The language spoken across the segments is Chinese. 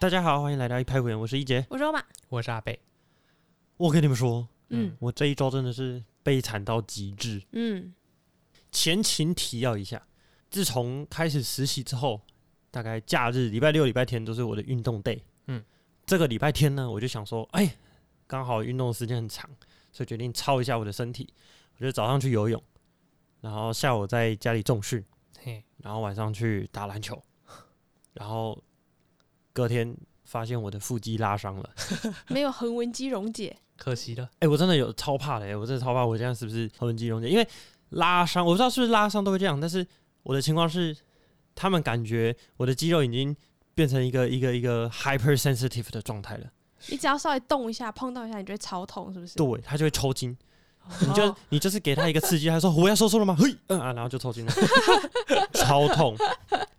大家好，欢迎来到一拍五言，我是一杰。我说嘛，我是阿贝，我跟你们说，嗯我这一周真的是悲惨到极致。嗯前情提要一下，自从开始实习之后，大概假日礼拜六、礼拜天都是我的运动 day。嗯，这个礼拜天呢，我就想说，哎，刚好运动的时间很长，所以决定操一下我的身体。我就早上去游泳，然后下午在家里重训，嘿，然后晚上去打篮球，然后隔天发现我的腹肌拉伤了。没有横纹肌溶解，可惜了，哎、我真的有超怕的、欸，我真的超怕，我这样是不是横纹肌溶解？因为拉伤，我不知道是不是拉伤都会这样，但是我的情况是，他们感觉我的肌肉已经变成一个一个一个 hypersensitive 的状态了，你只要稍微动一下，碰到一下，你就会超痛，是不是？对，它就会抽筋。你就哦你就是给他一个刺激，他说我要收缩了吗？嘿，嗯啊，然后就抽筋了，超痛。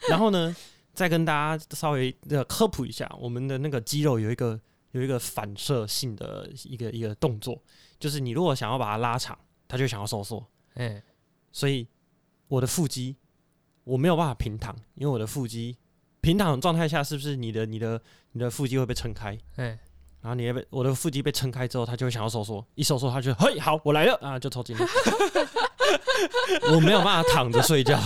然后呢，再跟大家稍微的科普一下，我们的那个肌肉有一个有一个反射性的一个一个动作，就是你如果想要把它拉长，它就想要收缩。哎，所以我的腹肌我没有办法平躺，因为我的腹肌平躺状态下，是不是你的你的你的腹肌会被撑开？哎，然后你也被我的腹肌被撑开之后，他就会想要收缩，一收缩他就嘿好我来了啊就抽筋了。我没有办法躺着睡觉，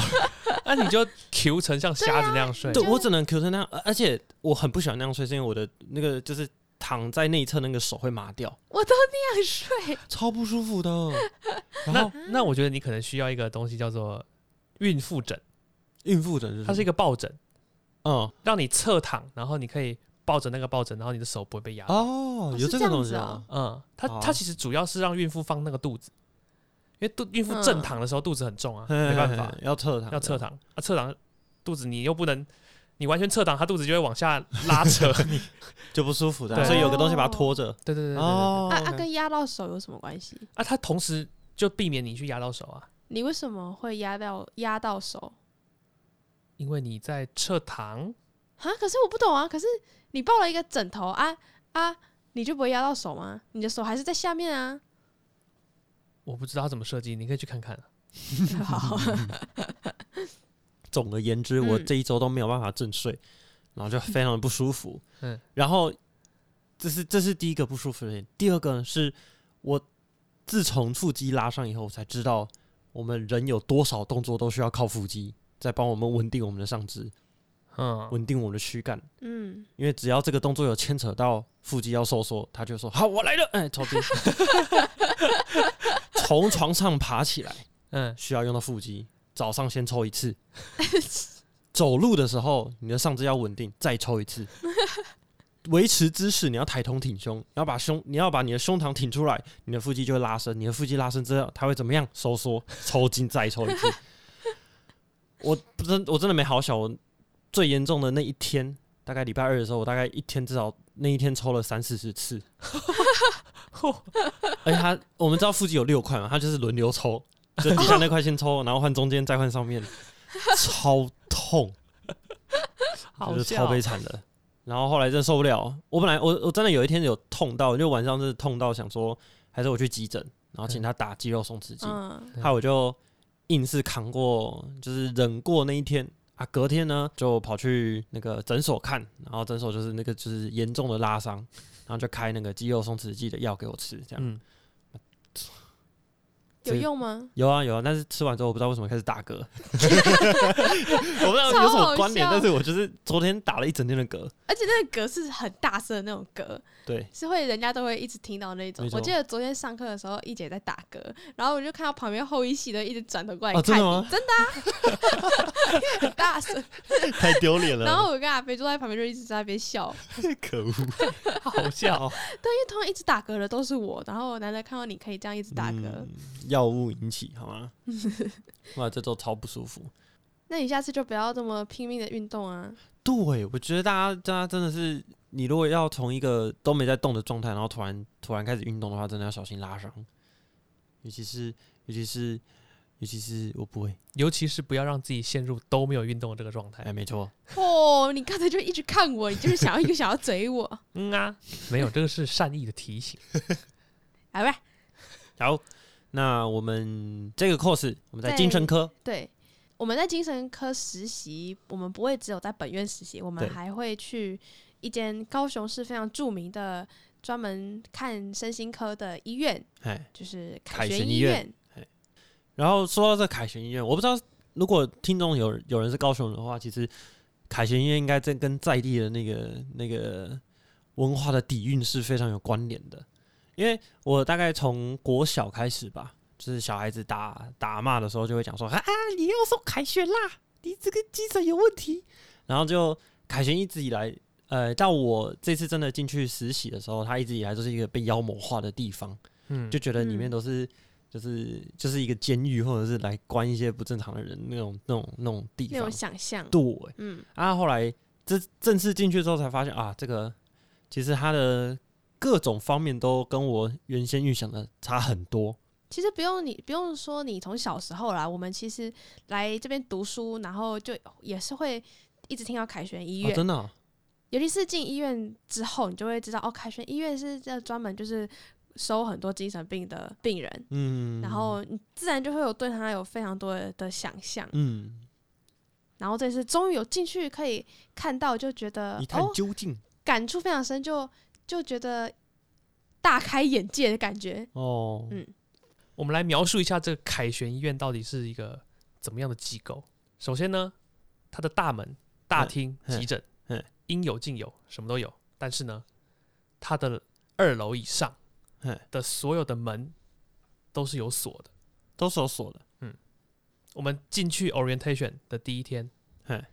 那你就 Q 成像瞎子那样睡，就对我只能 Q 成那样，而而且我很不喜欢那样睡，是因为我的那个就是躺在内侧那个手会麻掉，我都那样睡，超不舒服的。然 那后那我觉得你可能需要一个东西叫做孕妇枕，孕妇枕是它是一个个抱枕，嗯。让你侧躺，然后你可以抱着那个抱枕，然后你的手不会被压。哦有这个东西啊。嗯，它它其实主要是让孕妇放那个肚子，因为肚孕妇嗯正躺的时候肚子很重啊，没办法，要侧躺，要侧躺啊，侧躺肚子你又不能。你完全侧躺，它肚子就会往下拉扯 你。就不舒服的，所以有个东西把它拖着。对对对对对啊啊，跟压到手有什么关系？啊，它同时就避免你去压到手啊。你为什么会压到压到手因为你在侧躺，啊？可是我不懂啊，可是你抱了一个枕头啊啊，你就不会压到手吗？你的手还是在下面啊。我不知道怎么设计，你可以去看看。好，总而言之，嗯我这一周都没有办法正睡，然后就非常的不舒服。嗯，然后这是这是第一个不舒服的点，第二个呢是我自从腹肌拉上以后，我才知道我们人有多少动作都需要靠腹肌在帮我们稳定我们的上肢，嗯，稳定我们的躯干。嗯，因为只要这个动作有牵扯到腹肌要收缩，他就说好，我来了，哎，抽筋。从床上爬起来嗯，需要用到腹肌，早上先抽一次。走路的时候，你的上肢要稳定，再抽一次。维持姿势，你要抬头挺胸，你要把胸，你要把你的胸膛挺出来，你的腹肌就会拉伸。你的腹肌拉伸之后，它会怎么样？收缩，抽筋，再抽一次。我真我真的没好小，我最严重的那一天，大概礼拜二的时候，我大概一天至少那一天抽了三四十次。而 且他，我们知道腹肌有六块嘛，他就是轮流抽，就底下那块先抽，然后换中间，再换上面，超痛，就是超悲惨的。然后后来真的受不了，我本来我我真的有一天有痛到，就晚上是痛到想说，还是我去急诊，然后请他打肌肉松弛剂，嗯，还有我就硬是扛过，就是忍过那一天啊。隔天呢，就跑去那个诊所看，然后诊所就是那个就是严重的拉伤，然后就开那个肌肉松弛剂的药给我吃，这样。有用吗？有啊有啊，但是吃完之后我不知道为什么开始打嗝，我不知道有什么关联，但是我就是昨天打了一整天的嗝，而且那个嗝是很大声的那种嗝，对，是会人家都会一直听到那种我记得昨天上课的时候，一姐在打嗝，然后我就看到旁边后一系的一直转头过来哦，真看你，的吗？真的、啊，很 大声。太丢脸了，然后我跟阿飞坐在旁边，就一直在那边笑。可恶，好笑。对，因为通常一直打嗝的都是我，然后难得看到你可以这样一直打嗝。嗯药物引起好吗？哇，这都超不舒服。那你下次就不要这么拼命的运动啊！对，我觉得大家大家真的是，你如果要从一个都没在动的状态，然后突然突然开始运动的话，真的要小心拉伤，尤其是尤其是尤其是我不会，尤其是不要让自己陷入都没有运动的这个状态哎，。没错，哦，你刚才就一直看我，你就是想要一个想要嘴我，嗯啊，没有，这个是善意的提醒。来吧。好，那我们这个 course 我们在在精神科，对，我们在精神科实习，我们不会只有在本院实习，我们还会去一间高雄市非常著名的专门看身心科的医院，哎，就是凯旋旋医院院。然后说到这凯旋医院，我不知道如果听众有有人是高雄人的话，其实凯旋医院应该在跟在地的那个那个文化的底蕴是非常有关联的。因为我大概从国小开始吧，就是小孩子打打骂的时候，就会讲说啊，你又送凯旋啦，你这个精神有问题。然后就凯旋一直以来，呃，到我这次真的进去实习的时候，他一直以来都是一个被妖魔化的地方。嗯，就觉得里面嗯都是、就是就是一个监狱，或者是来关一些不正常的人那种那种那种地方那种。想象，对，嗯，啊，后来这正式进去之后才发现啊，这个其实他的各种方面都跟我原先预想的差很多。其实不用你不用说，你从小时候啦，我们其实来这边读书，然后就也是会一直听到凯旋医哦，院，真的哦、尤其是进医院之后，你就会知道哦，凯旋医院是这专门就是收很多精神病的病人，嗯，然后你自然就会有对他有非常多的的想象，嗯，然后这次终于有进去可以看到，就觉得一探哦，究竟。感触非常深，就就觉得大开眼界的感觉。哦，嗯我们来描述一下这个凯旋医院到底是一个怎么样的机构。首先呢，它的大门、大厅、嗯急诊嗯，应有尽有，什么都有。但是呢，它的二楼以上嗯的所有的门都是有锁的。都是有锁的。嗯我们进去 orientation 的第一天嘿，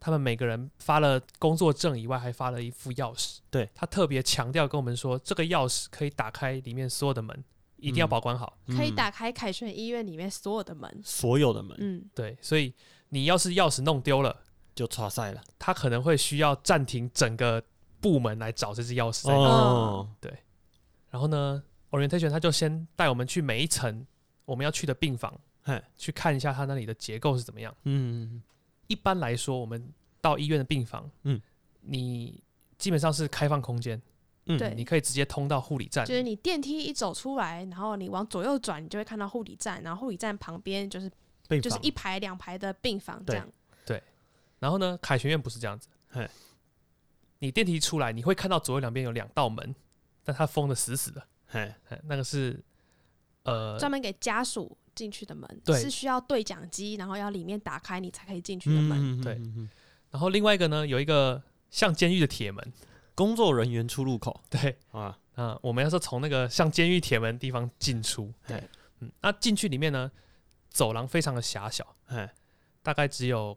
他们每个人发了工作证以外，还发了一副钥匙。对他特别强调跟我们说，这个钥匙可以打开里面所有的门，一定要嗯保管好。嗯可以打开凯旋医院里面所有的门。所有的门，嗯，对，所以你要是钥匙弄丢了，就差赛了。他可能会需要暂停整个部门来找这只钥匙在哪。哦，然后呢，orientation 他就先带我们去每一层我们要去的病房，去看一下他那里的结构是怎么样。嗯，一般来说，我们到医院的病房，嗯，你基本上是开放空间，嗯。对。你可以直接通到护理站。就是你电梯一走出来，然后你往左右转，你就会看到护理站，然后护理站旁边就是病就是一排两排的病房这样。对。样。然后呢，凯旋院不是这样子。嘿，你电梯出来，你会看到左右两边有两道门，但它封的死死的，嘿，嘿那个是呃专门给家属进去的门，对。是需要对讲机，然后要里面打开你才可以进去的门。嗯对嗯嗯嗯然后另外一个呢，有一个像监狱的铁门，工作人员出入口。对，啊，啊、我们要是从那个像监狱铁门的地方进出，对，嗯，那进去里面呢，走廊非常的狭小，嘿，大概只有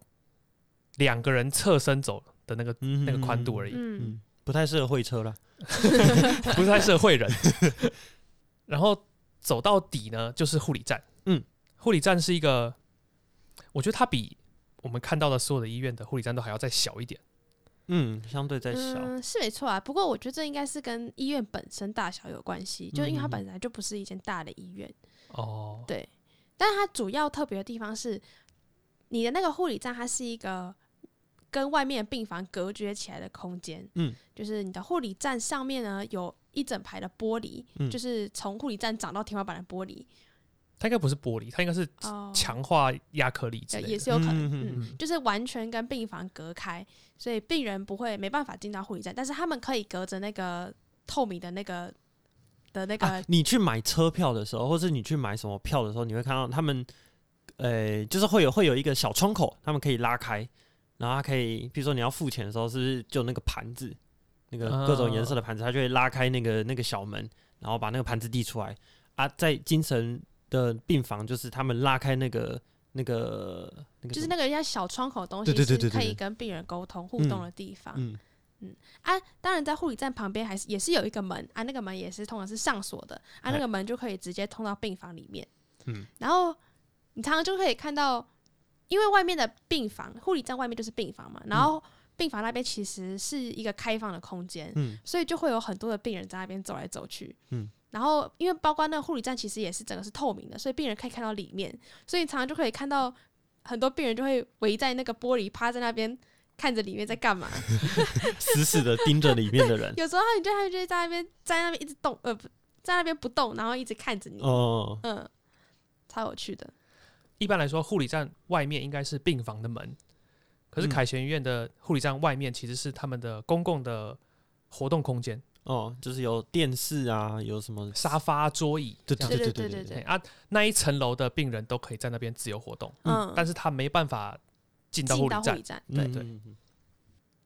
两个人侧身走的那个嗯那个宽度而已，嗯，嗯，不太适合会车了。不太适合会人。然后走到底呢，就是护理站，嗯，护理站是一个，我觉得它比我们看到的所有的医院的护理站都还要再小一点。嗯，相对再小。嗯，是没错啊。不过我觉得这应该是跟医院本身大小有关系，就因为它嗯本来就不是一间大的医院，哦，对。但是它主要特别的地方是，你的那个护理站，它是一个跟外面的病房隔绝起来的空间。嗯，就是你的护理站上面呢有一整排的玻璃，嗯就是从护理站长到天花板的玻璃。它应该不是玻璃，它应该是哦，强化亚克力之呃类的。也是有可能，嗯嗯嗯就是完全跟病房隔开，所以病人不会没办法进到护理站，但是他们可以隔着那个透明的那个的那个，啊，你去买车票的时候，或是你去买什么票的时候，你会看到他们，呃，就是会有会有一个小窗口，他们可以拉开，然后它可以，比如说你要付钱的时候，是不是就那个盘子，那个各种颜色的盘子，它就会拉开那个那个小门，然后把那个盘子递出来。啊，在精神的病房，就是他们拉开那个那个那个就是那个像小窗口的东西，对对对是可以跟病人沟通互动的地方。嗯啊，当然在护理站旁边还是也是有一个门啊，那个门也是通常是上锁的啊，那哎个门就可以直接通到病房里面。嗯，然后你常常就可以看到，因为外面的病房，护理站外面就是病房嘛，然后病房那边其实是一个开放的空间，嗯所以就会有很多的病人在那边走来走去。嗯，然后因为包括那个护理站其实也是整个是透明的，所以病人可以看到里面，所以常常就可以看到很多病人就会围在那个玻璃趴在那边。看着里面在干嘛？死死的盯着里面的人。有时候他们就他们就会在那边在那边一直动，呃，不在那边不动，然后一直看着你。哦，嗯，超有趣的。一般来说，护理站外面应该是病房的门，可是嗯凯旋医院的护理站外面其实是他们的公共的活动空间，哦就是有电视啊有什么沙发桌椅对对对对对啊那一层楼的病人都可以在那边自由活动嗯。但是他没办法进到护理站。对。对。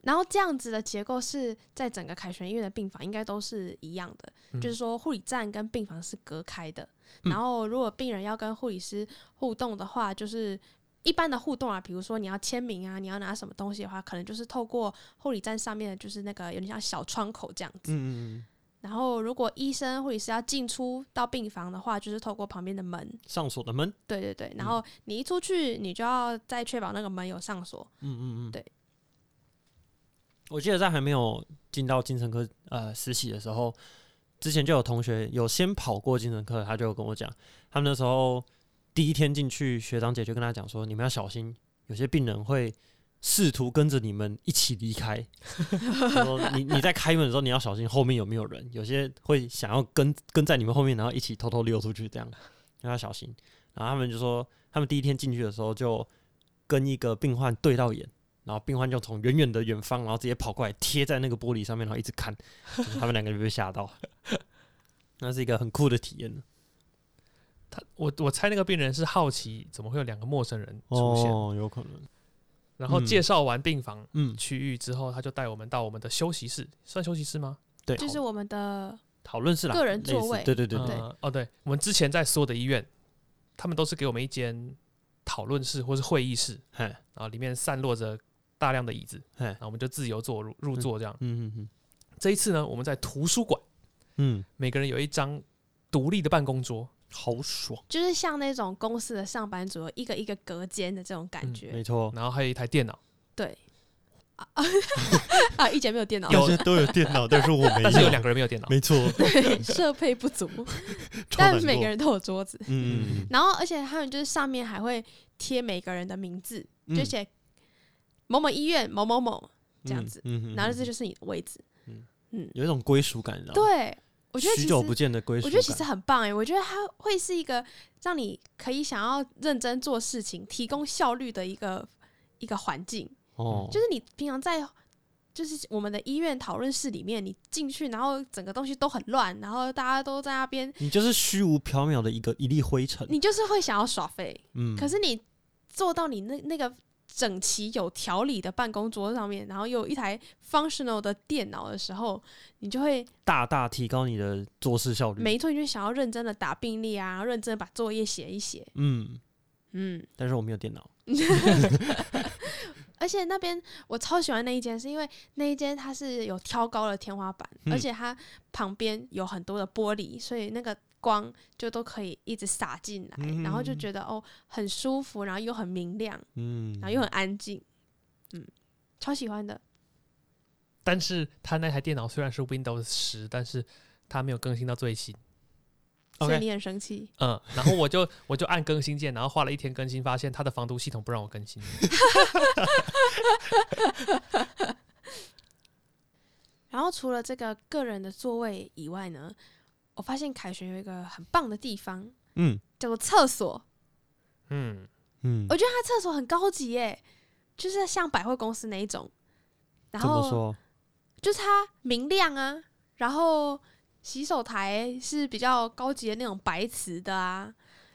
然后这样子的结构是在整个凯旋医院的病房应该都是一样的就是说护理站跟病房是隔开的。然后如果病人要跟护理师互动的话就是一般的互动啊，比如说你要签名啊，你要拿什么东西的话，可能就是透过护理站上面的就是那个有点像小窗口这样子。嗯嗯，然后如果医生、或者是要进出到病房的话，就是透过旁边的门。上锁的门，对对对，然后你一出去，你就要再确保那个门有上锁。嗯嗯嗯，对。我记得在还没有进到精神科呃实习的时候，之前就有同学有先跑过精神科，他就跟我讲，他们那时候第一天进去，学长姐就跟他讲说，你们要小心，有些病人会试图跟着你们一起离开。他 说你你在开门的时候，你要小心后面有没有人，有些会想要跟跟在你们后面，然后一起偷偷溜出去，这样要小心。然后他们就说，他们第一天进去的时候就跟一个病患对到眼，然后病患就从远远的远方，然后直接跑过来贴在那个玻璃上面，然后一直看，就是他们两个就被吓到。那是一个很酷的体验他我我猜那个病人是好奇怎么会有两个陌生人出现，哦，有可能，然后嗯。介绍完病房嗯，区域之后，他就带我们到我们的休息室，算休息室吗？对，就是我们的讨论室啦，个人座位对对对对，呃哦，对，我们之前在所有的医院，他们都是给我们一间讨论室或是会议室，嘿，然后里面散落着大量的椅子，嘿。然，后我们就自由坐入入座这样。嗯嗯嗯。这一次呢，我们在图书馆，嗯嗯，每个人有一张独立的办公桌，好爽，就是像那种公司的上班族，一个一个隔间的这种感嗯觉。没错，然后还有一台电脑，对。啊啊！一姐没有电脑，有大家都有电脑，但是我没但是有两个人没有电脑。没错，对，设备不足，但每个人都有桌子。嗯嗯然后，而且他们就是上面还会贴每个人的名字，嗯，就写某某医院某某某这样子，嗯，嗯然后这就是你的位置。嗯嗯有一种归属感，你知道吗？对，我觉得许久不见的归我觉得其实很棒哎，我觉得它会是一个让你可以想要认真做事情、提供效率的一个一个环境。哦，就是你平常在就是我们的医院讨论室里面，你进去，然后整个东西都很乱，然后大家都在那边，你就是虚无缥缈的一个一粒灰尘，你就是会想要耍废。嗯，可是你做到你那那个整齐有条理的办公桌上面，然后又有一台 functional 的电脑的时候，你就会大大提高你的做事效率，没错，你就想要认真的打病历啊，认真的把作业写一写。嗯，嗯，但是我没有电脑，而且那边我超喜欢那一间，是因为那一间它是有挑高的天花板，嗯。而且它旁边有很多的玻璃，所以那个光就都可以一直洒进来，嗯然后就觉得哦很舒服，然后又很明亮，嗯，然后又很安静，嗯，超喜欢的。但是他那台电脑虽然是 Windows 十，但是他没有更新到最新。所以你很生气，嗯，然后我就 我就按更新键，然后花了一天更新，发现他的防毒系统不让我更新。然后除了这个个人的座位以外呢，我发现凯旋有一个很棒的地方，嗯叫做厕所。嗯，嗯，我觉得它厕所很高级耶，就是像百货公司那一种。然后怎么说？就是它明亮啊，然后洗手台是比较高级的那种白瓷的啊，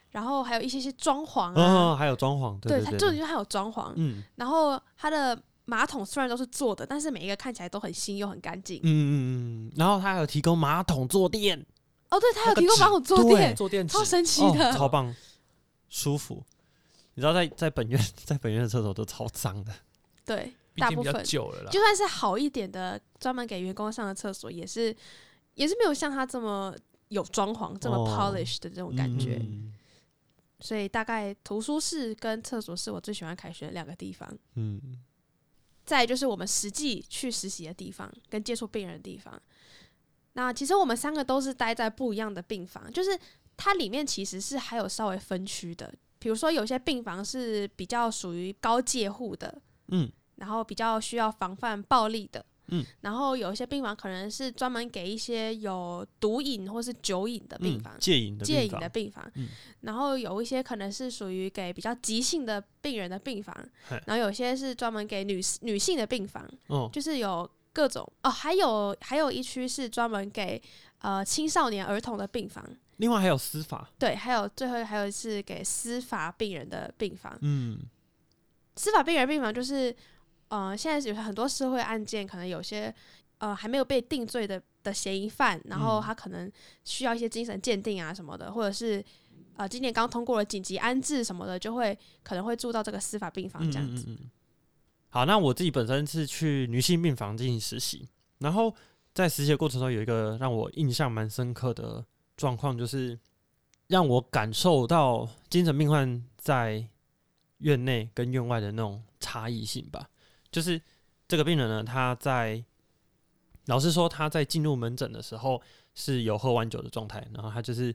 然后还有一些些装潢啊，哦，还有装潢，对对，它对对，重点就是它有装潢，嗯然后它的马桶虽然都是坐的，但是每一个看起来都很新又很干净。嗯嗯嗯，然后它还有提供马桶坐垫，哦，对，他有提供帮我坐垫，坐垫超神奇哦，的。超棒，舒服。你知道在在本院在本院的厕所都超脏的，对，大部分久了啦就。算是好一点的，专门给员工上的厕所，也是也是没有像他这么有装潢、这么哦 polish 的这种感觉。嗯所以大概图书室跟厕所是我最喜欢凯旋的两个地方。嗯再就是我们实际去实习的地方，跟接触病人的地方。那其实我们三个都是待在不一样的病房，就是它里面其实是还有稍微分区的。比如说有些病房是比较属于高介护的，嗯。然后比较需要防范暴力的，嗯，然后有一些病房可能是专门给一些有毒瘾或是酒瘾的病嗯房，，戒瘾的戒瘾病房的病房，嗯。然后有一些可能是属于给比较急性的病人的病房，然后有些是专门给女女性的病房，哦，就是有各种哦，还有还有一区是专门给呃青少年儿童的病房，另外还有司法，对，还有最后还有是给司法病人的病房。嗯司法病人病房就是呃，现在有很多社会案件，可能有些呃还没有被定罪的的嫌疑犯，然后嗯他可能需要一些精神鉴定啊什么的，或者是呃今年刚通过了紧急安置什么的，就会可能会住到这个司法病房嗯这样子。嗯嗯嗯。好，那我自己本身是去女性病房进行实习，然后在实习的过程中有一个让我印象蛮深刻的状况，就是让我感受到精神病患在院内跟院外的那种差异性吧。就是这个病人呢，他在老实说，他在进入门诊的时候是有喝完酒的状态，然后他就是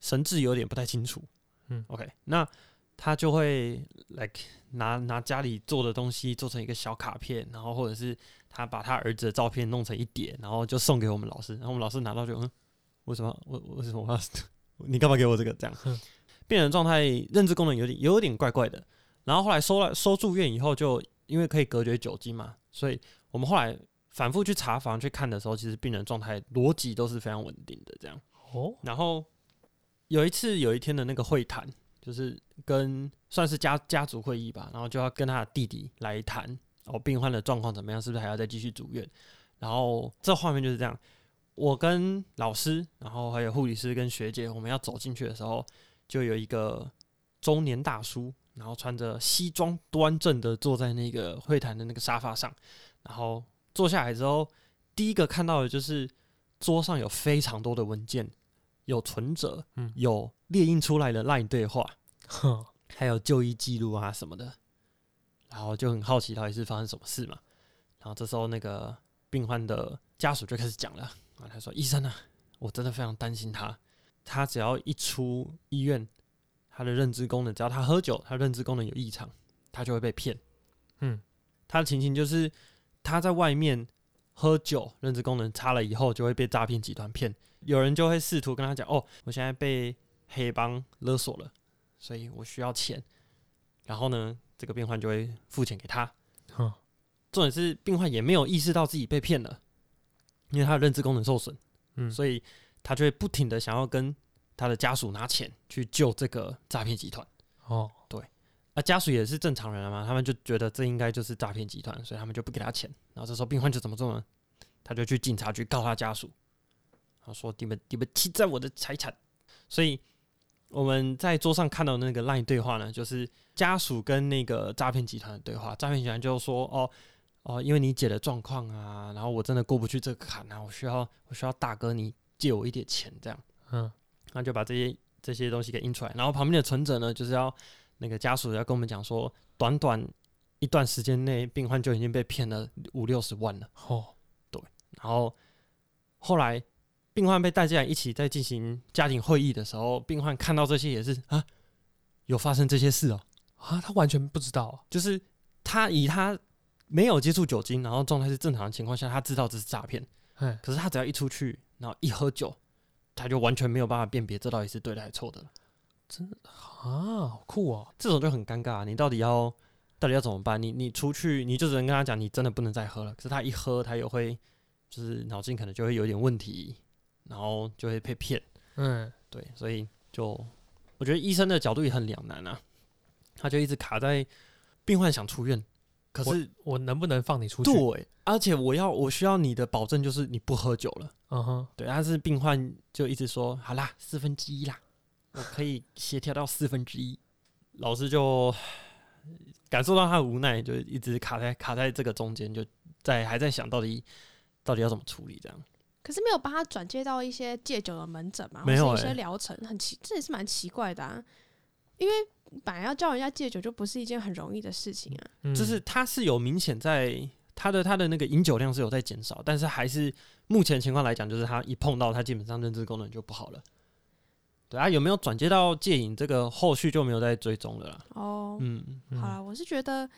神志有点不太清楚。嗯，OK，那他就会 like 拿拿家里做的东西做成一个小卡片，然后或者是他把他儿子的照片弄成一叠，然后就送给我们老师，然后我们老师拿到就嗯，为什么我为什么我要 你干嘛给我这个这样？病人状态认知功能有点有点怪怪的，然后后来收了收住院以后就，因为可以隔绝酒精嘛，所以我们后来反复去查房去看的时候，其实病人状态逻辑都是非常稳定的这样。哦，然后有一次有一天的那个会谈，就是跟算是家家族会议吧，然后就要跟他的弟弟来谈哦，病患的状况怎么样，是不是还要再继续住院？然后这画面就是这样，我跟老师，然后还有护理师跟学姐，我们要走进去的时候，就有一个中年大叔，然后穿着西装端正的坐在那个会谈的那个沙发上，然后坐下来之后，第一个看到的就是桌上有非常多的文件，有存折，嗯有列印出来的 LINE 对话，哼，还有就医记录啊什么的，然后就很好奇到底是发生什么事嘛。然后这时候那个病患的家属就开始讲了，啊，他说：“医生啊，我真的非常担心他，他只要一出医院，他的认知功能，只要他喝酒，他认知功能有异常，他就会被骗。嗯，他的情形就是他在外面喝酒，认知功能差了以后，就会被诈骗集团骗。有人就会试图跟他讲：“哦，我现在被黑帮勒索了，所以我需要钱。”然后呢，这个病患就会付钱给他。嗯，重点是病患也没有意识到自己被骗了，因为他的认知功能受损，嗯，所以他就会不停的想要跟他的家属拿钱去救这个诈骗集团。哦，对那家属也是正常人了嘛，他们就觉得这应该就是诈骗集团，所以他们就不给他钱。然后这时候病患就怎么做呢？他就去警察局告他家属，他说你们你们侵占我的财产。所以我们在桌上看到的那个 LINE 对话呢，就是家属跟那个诈骗集团的对话。诈骗集团就说：“哦哦，因为你姐的状况啊，然后我真的过不去这个坎啊，我需要我需要大哥你借我一点钱这样。”嗯，那就把这些这些东西给印出来，然后旁边的存者呢，就是要那个家属要跟我们讲说，短短一段时间内，病患就已经被骗了五六十万了。哦，对然后后来病患被带进来一起在进行家庭会议的时候，病患看到这些也是啊，有发生这些事哦，啊，他完全不知道，就是他以他没有接触酒精，然后状态是正常的情况下，他知道这是诈骗，哎，可是他只要一出去，然后一喝酒，他就完全没有办法辨别这到底是对的还是错的了。啊，好酷哦，这种就很尴尬、你到底要到底要怎么办？你你出去，你就只能跟他讲，你真的不能再喝了。可是他一喝，他也会就是脑筋可能就会有点问题，然后就会被骗。嗯，对，所以就我觉得医生的角度也很两难啊，他就一直卡在病患想出院，可是我能不能放你出去？对，而且我要我需要你的保证就是你不喝酒了。嗯哼，对，但是病患就一直说好啦，四分之一啦，我可以协调到四分之一。老师就感受到他的无奈，就一直卡在卡在这个中间，就在还在想到底到底要怎么处理这样。可是没有帮他转接到一些戒酒的门诊嘛，没有或是一些欸疗程，很奇，这也是蛮奇怪的啊。因为本来要叫人家戒酒就不是一件很容易的事情啊。嗯就是他是有明显在他的他的那个饮酒量是有在减少，但是还是目前情况来讲，就是他一碰到他基本上认知功能就不好了。对啊，有没有转接到戒瘾这个后续就没有再追踪了啦。哦，嗯，嗯好啦，我是觉得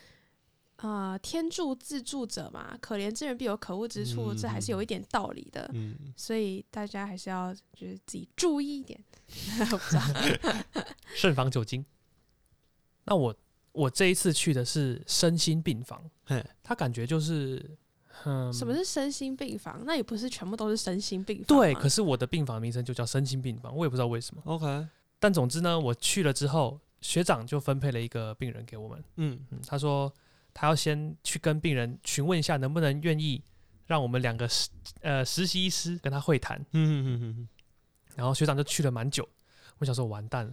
呃，天助自助者嘛，可怜之人必有可恶之处，这还是有一点道理的。嗯，所以大家还是要就是自己注意一点。慎防酒精。那我我这一次去的是身心病房，他感觉就是，嗯，什么是身心病房？那也不是全部都是身心病房。对？可是我的病房名称就叫身心病房，我也不知道为什么。OK，但总之呢，我去了之后，学长就分配了一个病人给我们。嗯嗯，他说他要先去跟病人询问一下，能不能愿意让我们两个实呃实习医师跟他会谈。嗯嗯嗯嗯然后学长就去了蛮久，我想说完蛋了，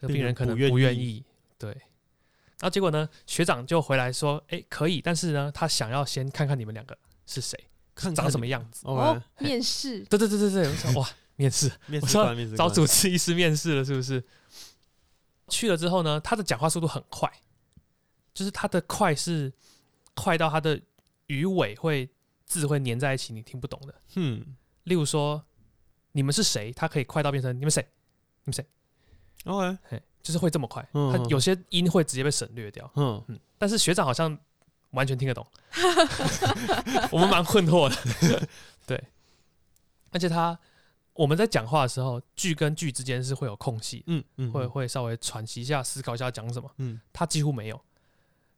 这个病人可能不愿意。愿意，对。然后结果呢，学长就回来说，哎，可以，但是呢，他想要先看看你们两个是谁，看长什么样子。哦，面试。对对对对对，我想哇，面试。面我说试官，面试找主治医师面试了，是不是？去了之后呢，他的讲话速度很快，就是它的快是快到它的鱼尾会字会粘在一起，你听不懂的。嗯例如说，你们是谁？他可以快到变成你们谁？你们谁？，OK，嘿，就是会这么快。嗯他有些音会直接被省略掉。嗯嗯，但是学长好像完全听得懂，我们蛮困惑的。对，而且他我们在讲话的时候，句跟句之间是会有空隙，嗯嗯，会会稍微喘息一下，思考一下讲什么。嗯他几乎没有，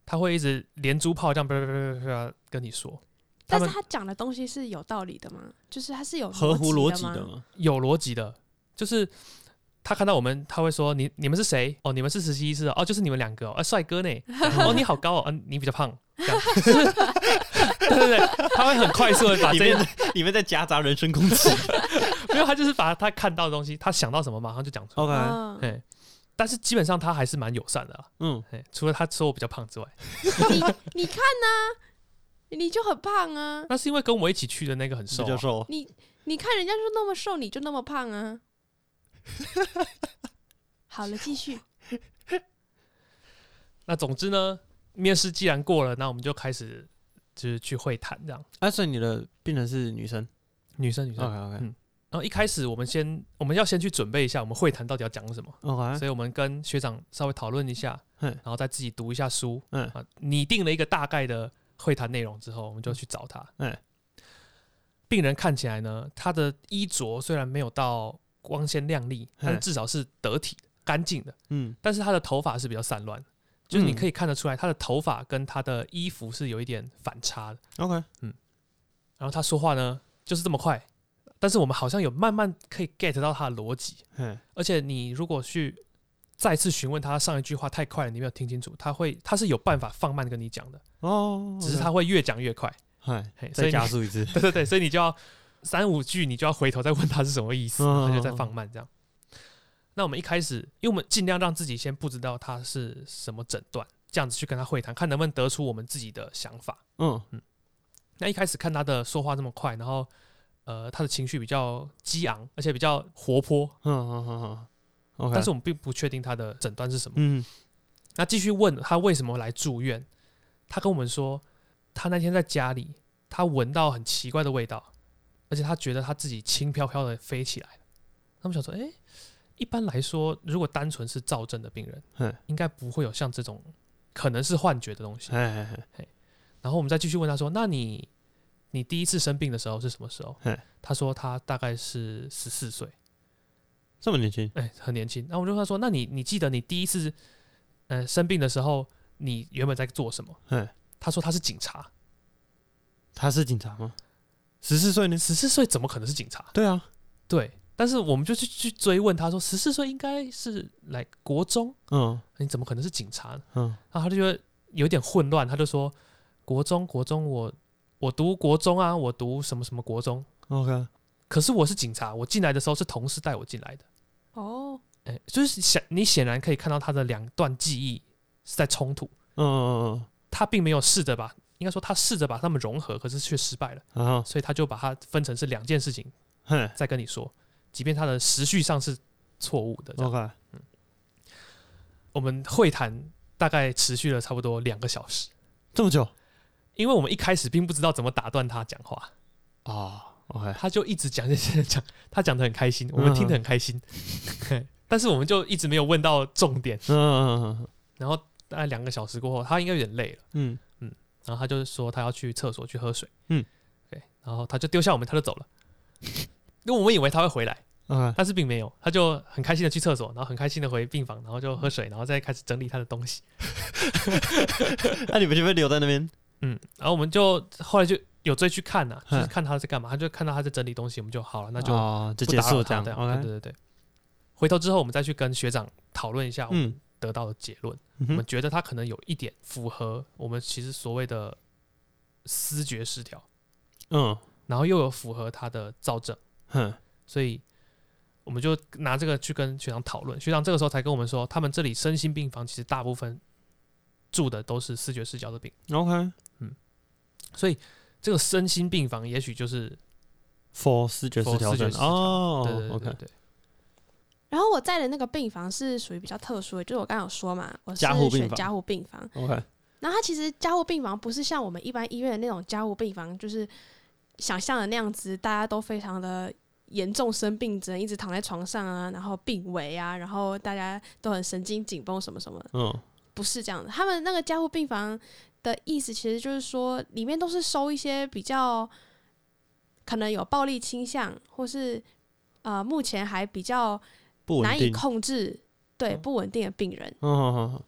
他会一直连珠炮这样叭叭叭叭叭跟你说。但是他讲的东西是有道理的吗？就是他是有合乎逻辑的吗？有逻辑的，就是他看到我们，他会说你你们是谁？哦，你们是实习医师哦，哦就是你们两个哦，啊帅哥呢？哦，你好高哦，啊，你比较胖，这样，对对对，他会很快速的把这些里面在夹杂人身攻击。没有，他就是把他看到的东西，他想到什么马上就讲出来。OK，嗯，哎，但是基本上他还是蛮友善的啦，嗯，哎，除了他说我比较胖之外，你你看呐、你就很胖啊！那是因为跟我一起去的那个很比瘦、啊，较瘦。你你看人家就那么瘦，你就那么胖啊！好了，继续。那总之呢，面试既然过了，那我们就开始就是去会谈这样。啊，所以你的病人是女生女生女生，？OK OK 嗯然后一开始我们先我们要先去准备一下我们会谈到底要讲什么，OK，所以我们跟学长稍微讨论一下，嗯然后再自己读一下书，嗯。啊，拟定了一个大概的会谈内容之后，我们就去找他。嗯。病人看起来呢，他的衣着虽然没有到光鲜亮丽，但至少是得体的、干净的。嗯。但是他的头发是比较散乱，就是你嗯。可以看得出来，他的头发跟他的衣服是有一点反差的。OK，嗯。然后他说话呢，就是这么快，但是我们好像有慢慢可以 get 到他的逻辑。嗯，而且你如果去再次询问他上一句话太快了，你没有听清楚，他会他是有办法放慢跟你讲的，哦，只是他会越讲越快。嗨嘿，所以你再加速一次。对对对，所以你就要三五句，你就要回头再问他是什么意思，嗯他就再放慢这样。那我们一开始，因为我们尽量让自己先不知道他是什么诊断，这样子去跟他会谈，看能不能得出我们自己的想法。嗯嗯那一开始看他的说话这么快，然后呃，他的情绪比较激昂，而且比较活泼，嗯嗯嗯嗯，OK，但是我们并不确定他的诊断是什么。嗯那继续问他为什么来住院，他跟我们说，他那天在家里，他闻到很奇怪的味道，而且他觉得他自己轻飘飘的飞起来了。他们想说，诶，一般来说，如果单纯是躁症的病人嘿，应该不会有像这种可能是幻觉的东西。嘿嘿嘿，然后我们再继续问他说，那你你第一次生病的时候是什么时候嘿？他说他大概是十四岁。这么年轻，哎、很年轻。那我就跟他说：“那你你记得你第一次呃生病的时候，你原本在做什么嘿，？”他说他是警察。他是警察吗？十四岁呢？十四岁怎么可能是警察？对啊，对，但是我们就去去追问他说，十四岁应该是来国中，嗯你怎么可能是警察呢？嗯然后他就觉得有点混乱，他就说：“国中，国中，我我读国中啊，我读什么什么国中，，OK，可是我是警察，我进来的时候是同事带我进来的。”哦，哎、就是显你显然可以看到他的两段记忆是在冲突。嗯嗯嗯他并没有试着把，应该说他试着把他们融合，可是却失败了，嗯，然后所以他就把它分成是两件事情哼再跟你说，即便他的时序上是错误的。，OK，嗯。我们会谈大概持续了差不多两个小时，这么久因为我们一开始并不知道怎么打断他讲话，哦，OK，他就一直讲，一直讲，他讲的很开心，我们听得很开心，嘿 但是我们就一直没有问到重点，嗯然后大概两个小时过后，他应该有点累了，嗯。嗯，然后他就说他要去厕所去喝水，嗯，对，然后他就丢下我们，他就走了。因为我们以为他会回来，嗯，但是并没有，他就很开心的去厕所，然后很开心的回病房，然后就喝水，然后再开始整理他的东西。那你们就会留在那边？嗯，然后我们就后来就有追去看呐、就是嗯看他在干嘛，他就看到他在整理东西，我们就好了，那就哦，就结束这样他对啊对对对对。回头之后，我们再去跟学长讨论一下我们嗯得到的结论。嗯我们觉得他可能有一点符合我们其实所谓的思觉失调，嗯然后又有符合他的躁症，哼，所以我们就拿这个去跟学长讨论。学长这个时候才跟我们说，他们这里身心病房其实大部分住的都是视觉失调的病，OK，所以这个身心病房也许就是 for 视觉失 for 调症视觉失调哦对对对，OK，对对，然后我在的那个病房是属于比较特殊的，就是我刚刚有说嘛，我是加护病房。选加护病房。OK，然后它其实加护病房不是像我们一般医院的那种加护病房，就是想象的那样子，大家都非常的严重生病，只能一直躺在床上啊，然后病危啊，然后大家都很神经紧绷什么什么，嗯不是这样的。他们那个加护病房的意思，其实就是说里面都是收一些比较可能有暴力倾向，或是呃目前还比较难以控制。对嗯不稳定的病人，嗯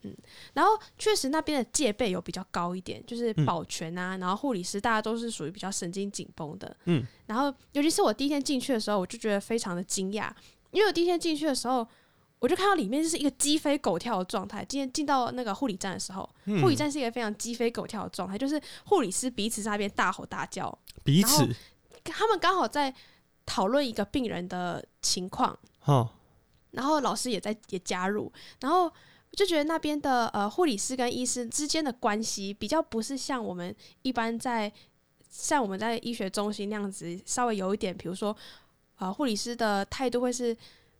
然后确实那边的戒备有比较高一点，就是嗯保全啊，然后护理师大家都是属于比较神经紧绷的。嗯，然后尤其是我第一天进去的时候，我就觉得非常的惊讶，因为我第一天进去的时候，我就看到里面就是一个鸡飞狗跳的状态。今天进到那个护理站的时候，嗯，护理站是一个非常鸡飞狗跳的状态，就是护理师彼此在那边大吼大叫，彼此，他们刚好在讨论一个病人的情况，哈，然后老师也在也加入，然后就觉得那边的呃护理师跟医师之间的关系比较不是像我们一般在像我们在医学中心那样子，稍微有一点，比如说呃护理师的态度会是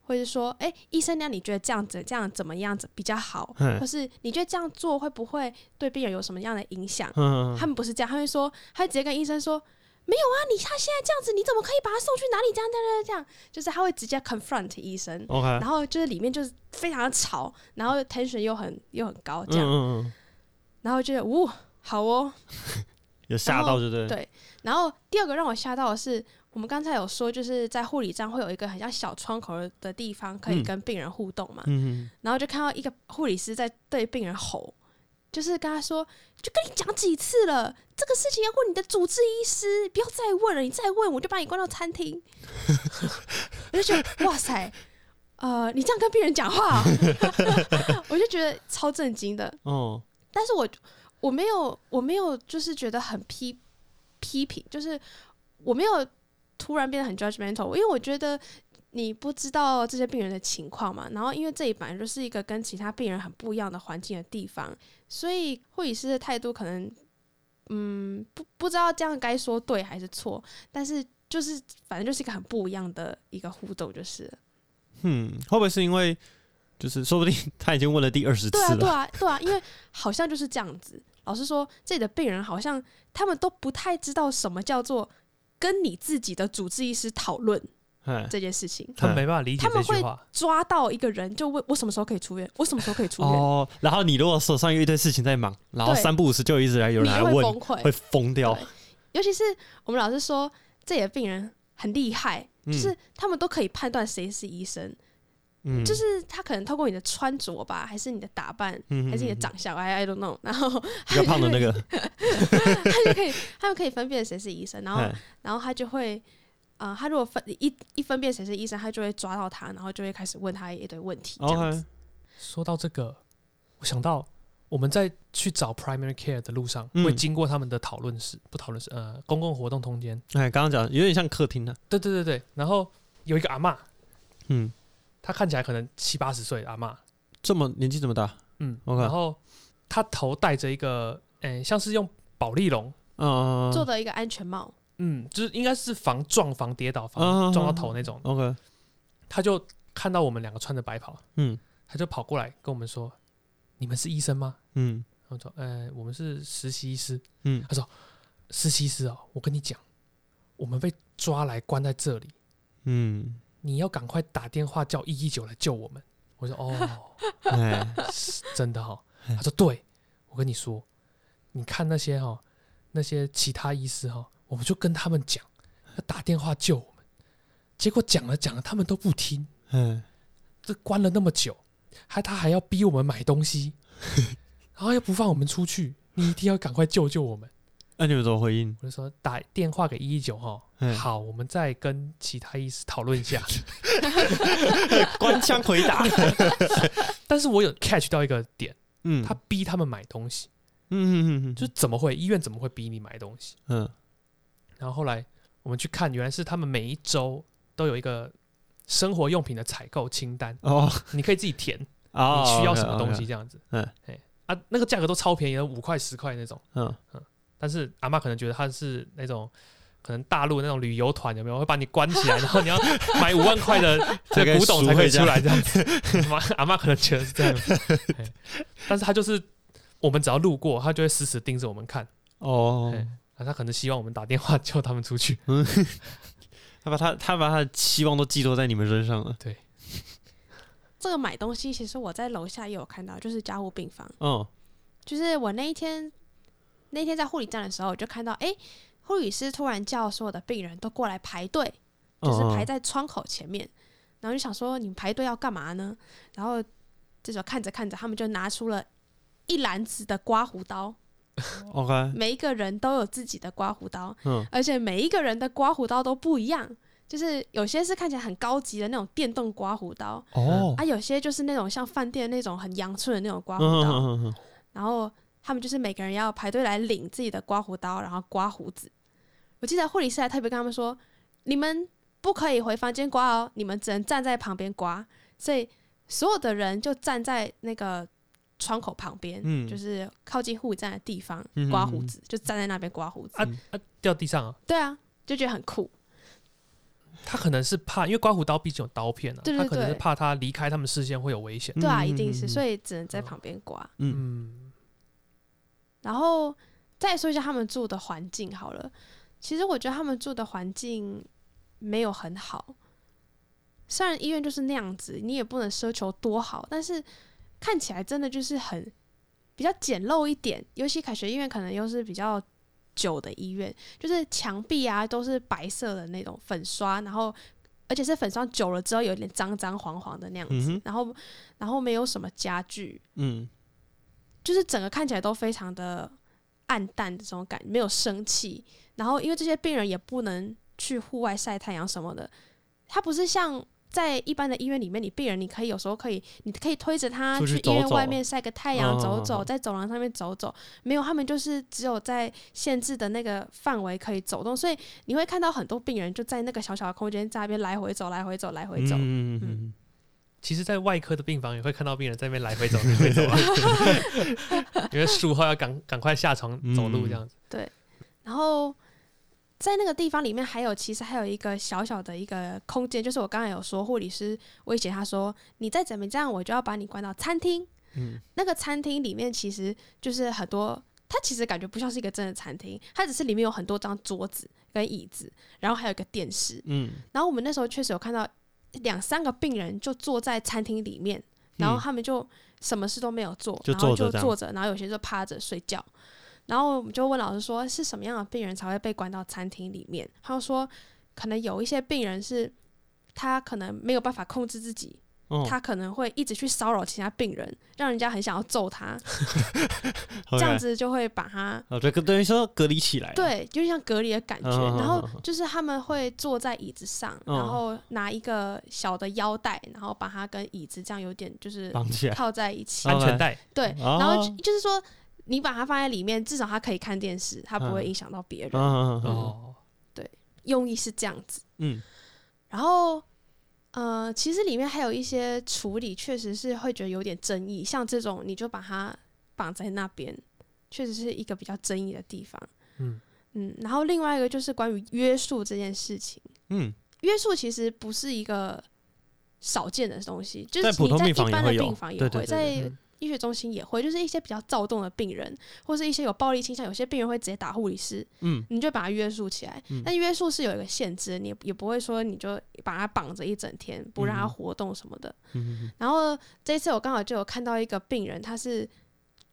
会是说，哎、医生那你觉得这样子这样怎么样子比较好，嗯或是你觉得这样做会不会对病人有什么样的影响？嗯他们不是这样，他会说，他会直接跟医生说，没有啊，你他现在这样子，你怎么可以把他送去哪里？这样这样这样，就是他会直接 confront 医生，，OK，然后就是里面就是非常的吵，然后 tension 又很又很高这样，嗯嗯嗯，然后觉得呜好哦，有吓到对不对？对。然后第二个让我吓到的是，我们刚才有说就是在护理站会有一个很像小窗口的地方可以嗯跟病人互动嘛，嗯然后就看到一个护理师在对病人吼，就是跟他说，就跟你讲几次了，这个事情要问你的主治医师，不要再问了，你再问我就把你关到餐厅。我就觉得哇塞，呃，你这样跟病人讲话哦、我就觉得超震惊的。嗯，哦，但是我我没有我没有就是觉得很批批评，就是我没有突然变得很 judgmental，因为我觉得你不知道这些病人的情况嘛，然后因为这里本来就是一个跟其他病人很不一样的环境的地方，所以护理师的态度可能嗯不不知道这样该说对还是错，但是就是反正就是一个很不一样的一个互动，就是嗯，会不会是因为就是说不定他已经问了第二十次对啊，对，啊，对啊，因为好像就是这样子。老实说，这里的病人好像他们都不太知道什么叫做跟你自己的主治医师讨论哎，这件事情。他们没办法理解他们会这句话，抓到一个人就问我什么时候可以出院，我什么时候可以出院，哦，然后你如果手上有一堆事情在忙，然后三不五时就一直来有人来问，崩溃。会疯掉，尤其是我们老师说，这里的病人很厉害，嗯。就是他们都可以判断谁是医生，嗯，就是他可能透过你的穿着吧，还是你的打扮，嗯还是你的长相，I I don't know，然后比较胖的那个，他就可以，他们可以分辨谁是医生，然后哎。然后他就会，呃，他如果分一一分辨谁是医生，他就会抓到他，然后就会开始问他一堆问题。，OK，说到这个，我想到我们在去找 primary care 的路上，嗯。会经过他们的讨论室，不讨论室，呃，公共活动空间。哎，刚刚讲有点像客厅呢，对对对对，然后有一个阿妈，嗯，她看起来可能七八十岁阿妈，这么年纪这么大，嗯 OK 然后他头戴着一个，诶、像是用保丽龙，嗯，做的一个安全帽，嗯，就是应该是防撞、防跌倒、嗯防撞到头那种。OK，她就看到我们两个穿着白袍，嗯。她就跑过来跟我们说：“你们是医生吗？嗯？”我说：“呃，我们是实习医师。”嗯。他说：“实习医师哦，我跟你讲，我们被抓来关在这里，嗯，你要赶快打电话叫一一九来救我们。”我说：“哦，真的哈、他说：“对，我跟你说，你看那些哈，那些其他医师哈，我们就跟他们讲，要打电话救我们，结果讲了讲了，他们都不听，嗯，这关了那么久，还他还要逼我们买东西，然后又不放我们出去，你一定要赶快救救我们。”那你们怎么回应？我就说打电话给一一九哈，嗯好，我们再跟其他医师讨论一下。官腔回答。但是我有 catch 到一个点，嗯，他逼他们买东西，嗯嗯嗯，就是怎么会医院怎么会逼你买东西？嗯然后后来我们去看，原来是他们每一周都有一个生活用品的采购清单，哦你可以自己填啊，你需要什么东西这样子。嗯哎啊，那个价格都超便宜的，五块十块那种。嗯但是阿妈可能觉得他是那种。可能大陆那种旅游团有没有会把你关起来，然后你要买五万块的 这个古董才可以出来这样子？阿妈阿妈可能觉得是这样子，但是他就是我们只要路过，他就会死死盯着我们看。哦，嘿啊，他可能希望我们打电话叫他们出去。他把他他把他的期望都寄托在你们身上了。对这个买东西，其实我在楼下也有看到，就是家务病房。嗯就是我那一天那天在护理站的时候，我就看到，哎、护理师突然叫所有的病人都过来排队，就是嗯排在窗口前面，然后就想说，你们排队要干嘛呢？然后这时候看着看着，他们就拿出了一篮子的刮胡刀，OK，每一个人都有自己的刮胡刀，嗯而且每一个人的刮胡刀都不一样。就是有些是看起来很高级的那种电动刮胡刀，哦，啊，有些就是那种像饭店那种很洋春的那种刮嗯胡刀。嗯嗯然后他们就是每个人要排队来领自己的刮胡刀，然后刮胡子。我记得护理师还特别跟他们说：“你们不可以回房间刮哦，你们只能站在旁边刮。”所以所有的人就站在那个窗口旁边，嗯就是靠近护理站的地方嗯刮胡子，就站在那边刮胡子。啊啊，掉地上啊！对啊，就觉得很酷。他可能是怕，因为刮胡刀毕竟有刀片啊，对对他可能是怕他离开他们视线会有危险。对啊，嗯一定是，嗯所以只能在旁边刮。嗯嗯，然后再说一下他们住的环境好了。其实我觉得他们住的环境没有很好，虽然医院就是那样子，你也不能奢求多好，但是看起来真的就是很比较简陋一点。尤其凯旋医院可能又是比较久的医院，就是墙壁啊都是白色的那种粉刷，然后而且是粉刷久了之后有点脏脏黄黄的那样子，嗯然后然后没有什么家具，嗯就是整个看起来都非常的暗淡的这种感觉，没有生气。然后因为这些病人也不能去户外晒太阳什么的，他不是像在一般的医院里面，你病人你可以有时候可以，你可以推着他去去医院外面晒个太阳，嗯走走，在走廊上面走走。没有，他们就是只有在限制的那个范围可以走动，所以你会看到很多病人就在那个小小的空间在那边来回走，来回走，来回走。嗯嗯嗯其实，在外科的病房也会看到病人在那边来回走，来回走啊，因为术后要赶赶快下床走路这样子。对然后在那个地方里面，还有其实还有一个小小的一个空间，就是我刚才有说，护理师威胁他说，你再怎么这样，我就要把你关到餐厅。嗯那个餐厅里面其实就是很多，它其实感觉不像是一个真的餐厅，它只是里面有很多张桌子跟椅子，然后还有一个电视。嗯然后我们那时候确实有看到两三个病人就坐在餐厅里面，然后他们就什么事都没有做，然后就坐着，然后有些就趴着睡觉。然后我们就问老师说，是什么样的病人才会被关到餐厅里面？他就说，可能有一些病人是他可能没有办法控制自己，哦，他可能会一直去骚扰其他病人，让人家很想要揍他，这样子就会把他哦，这个等于说隔离起来了。对，就像隔离的感觉。然后就是他们会坐在椅子上，嗯然后拿一个小的腰带，然后把它跟椅子这样有点就是绑起来。套在一起。安全带，对，哦然后就就是说你把它放在里面，至少他可以看电视，他不会嗯影响到别人。哦嗯嗯哦，用意是这样子。嗯然后。呃，其实里面还有一些处理，确实是会觉得有点争议。像这种，你就把它绑在那边，确实是一个比较争议的地方。嗯嗯，然后另外一个就是关于约束这件事情。嗯约束其实不是一个少见的东西，就在普通病是你在一房也病房也会，在嗯医学中心也会，就是一些比较躁动的病人，或是一些有暴力倾向，有些病人会直接打护理师，嗯你就把他约束起来。嗯但约束是有一个限制，你也也不会说你就把他绑着一整天，不让他嗯活动什么的。嗯然后这一次我刚好就有看到一个病人，他是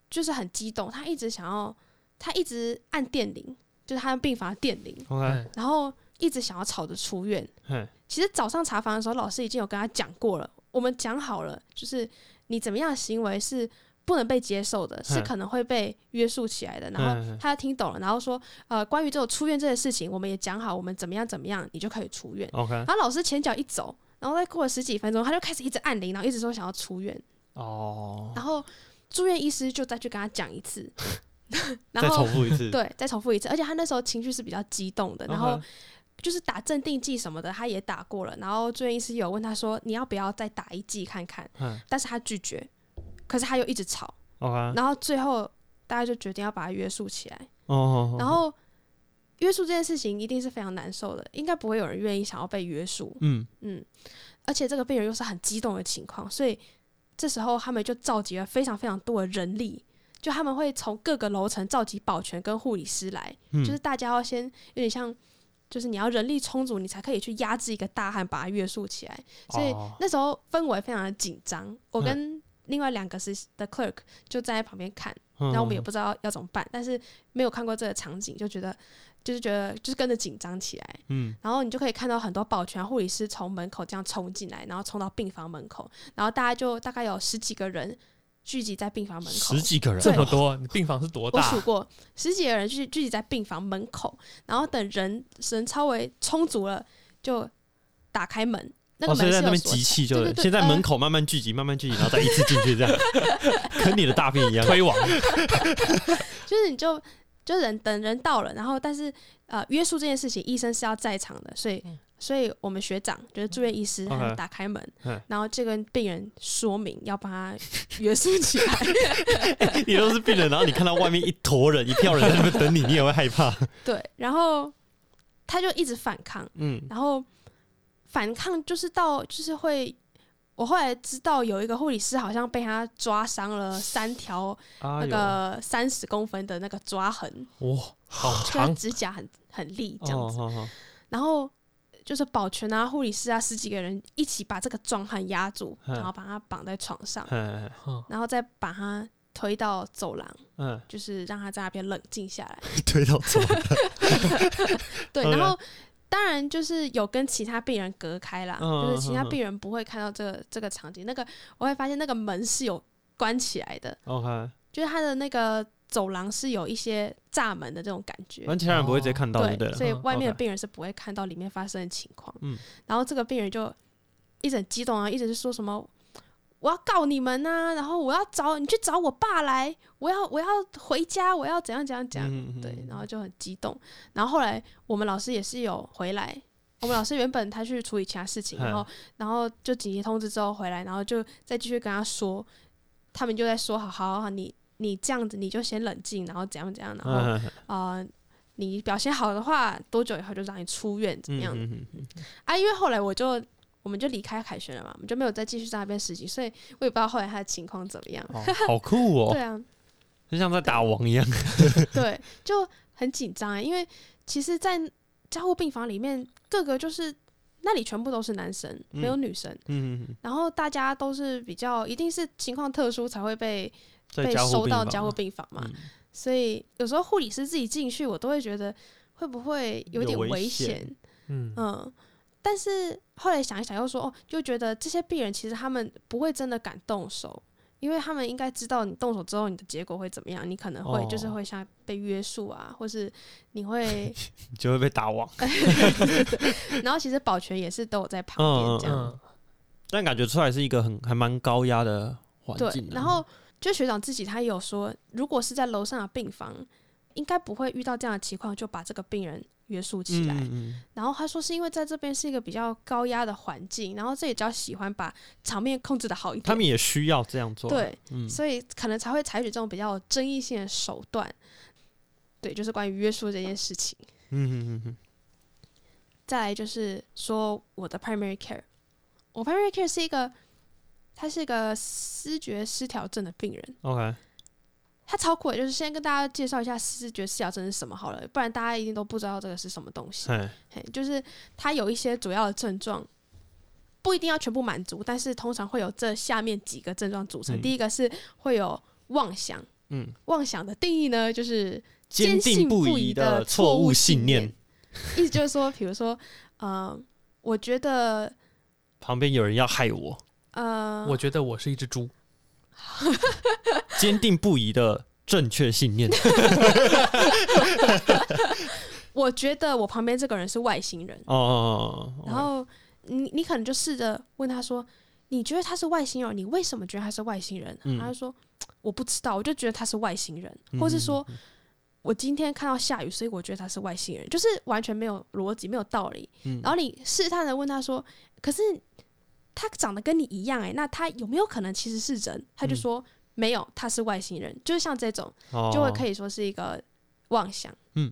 就是很激动，他一直想要，他一直按电铃，就是他的病房的电铃，OK，哎然后一直想要吵着出院。嘿，其实早上查房的时候，老师已经有跟他讲过了，我们讲好了，就是你怎么样的行为是不能被接受的，是嗯可能会被约束起来的。然后嗯他听懂了，然后说，呃，关于这种出院这件事情，我们也讲好，我们怎么样怎么样，你就可以出院。OK，然后老师前脚一走，然后再过了十几分钟，他就开始一直按铃，然后一直说想要出院，哦，然后住院医师就再去跟他讲一次，然再后重复一次，对，再重复一次，而且他那时候情绪是比较激动的，然后就是打镇定剂什么的，他也打过了，然后住院医师有问他说你要不要再打一剂看看，嗯。但是他拒绝，可是他又一直吵然后最后大家就决定要把他约束起来，哦，然后约束这件事情一定是非常难受的，应该不会有人愿意想要被约束，嗯，嗯，而且这个病人又是很激动的情况，所以这时候他们就召集了非常非常多的人力，就他们会从各个楼层召集保全跟护理师来，嗯。就是大家要先有点像，就是你要人力充足，你才可以去压制一个大汉，把他约束起来。所以哦那时候氛围非常的紧张，我嗯跟另外两个是的 clerk 就站在旁边看，然然后我们也不知道要怎么办，但是没有看过这个场景，就觉得就是觉得就是跟着紧张起来。嗯，然后你就可以看到很多保全、护理师从门口这样冲进来，然后冲到病房门口，然后大家就大概有十几个人聚集在病房门口十。几个人，这么多，你病房是多大我大？数过十几个人聚聚集在病房门口，然后等人人稍微充足了，就打开门。那个哦，所门以在那边集气，就先在呃门口慢慢聚集，慢慢聚集，然后再一次进去，这样 跟你的大便一样。推网，就是你就就人等人到了，然后但是呃约束这件事情，医生是要在场的，所以、所以我们学长就是住院医师，他 OK 就打开门嗯然后就跟病人说明要帮他约束起来。你都是病人，然后你看到外面一坨人、一票人在那边等你，你也会害怕。对，然后他就一直反抗，嗯，然后反抗就是到就是会。我后来知道有一个护理师好像被他抓伤了三条啊那个三十公分的那个抓痕，哇，好就是长，指甲很很利这样子。哦哦哦然后就是保全啊、护理师啊十几个人一起把这个壮汉压住，嗯然后把他绑在床上，然后再把他推到走廊，嗯，就是让他在那边冷静下来。推到走。对，然后当然就是有跟其他病人隔开啦，嗯就是其他病人不会看到这个这个场景。那个我会发现那个门是有关起来的，OK，就是他的那个走廊是有一些栅门的这种感觉其他人不会直接看到，就对。所以嗯外面的病人是不会看到里面发生的情况。嗯然后这个病人就一直很激动啊，一直是说什么我要告你们呐、然后我要找你去找我爸来，我要我要回家，我要怎样怎样怎样。嗯嗯嗯对，然后就很激动。然后后来我们老师也是有回来，我们老师原本他去处理其他事情，然后然后就紧急通知之后回来，然后就再继续跟他说，他们就在说，好好好，你你这样子你就先冷静，然后怎样怎样，然后嗯呃。你表现好的话，多久以后就让你出院？怎么样？啊，因为后来我就我们就离开凯旋了嘛，我们就没有再继续在那边实习，所以我也不知道后来他的情况怎么样。哦，好酷哦 对，啊，就像在打王一样。对，就很紧张欸，因为其实，在加护病房里面，各个就是那里全部都是男生，没有嗯女生，嗯，嗯嗯然后大家都是比较，一定是情况特殊才会被被收到加护病房嘛，嗯所以有时候护理师自己进去，我都会觉得会不会有点危险险。嗯，嗯，但是后来想一想，又说哦，就觉得这些病人其实他们不会真的敢动手，因为他们应该知道你动手之后你的结果会怎么样，你可能会就是哦会像被约束啊，或是你会，你就会被打网。然后其实保全也是都有在旁嗯边这样，嗯，但感觉出来是一个很还蛮高压的环境啊。，然后就学长自己他也有说，如果是在楼上的病房，应该不会遇到这样的情况，就把这个病人约束起来。嗯嗯然后他说是因为在这边是一个比较高压的环境，然后这也比较喜欢把场面控制的好一点。他们也需要这样做。，对，嗯所以可能才会采取这种比较有争议性的手段。对，就是关于约束这件事情。嗯嗯嗯嗯再来就是说我的 primary care，我 primary care 是一个，他是一个视觉失调症的病人，，OK，他超酷的，就是先跟大家介绍一下视觉失调症是什么好了，不然大家一定都不知道这个是什么东西。哎，嘿，就是他有一些主要的症状，不一定要全部满足，但是通常会有这下面几个症状组成。嗯第一个是会有妄想，嗯，妄想的定义呢，就是坚定信不移疑的的错误信信念。意思就是说，比如说，呃，我觉得，旁边有人要害我，呃，我觉得我是一只猪，坚定不移的正确信念。我觉得我旁边这个人是外星人，哦然后你你可能就试着问他说：“你觉得他是外星人？你为什么觉得他是外星人？”嗯。他就说：“我不知道，我就觉得他是外星人，嗯或是说我今天看到下雨，所以我觉得他是外星人，就是完全没有逻辑，没有道理。嗯。然后你试探的问他说：“可是他长得跟你一样、欸，那他有没有可能其实是人？”他就嗯说：“没有，他是外星人。”就是像这种，哦就会可以说是一个妄想。嗯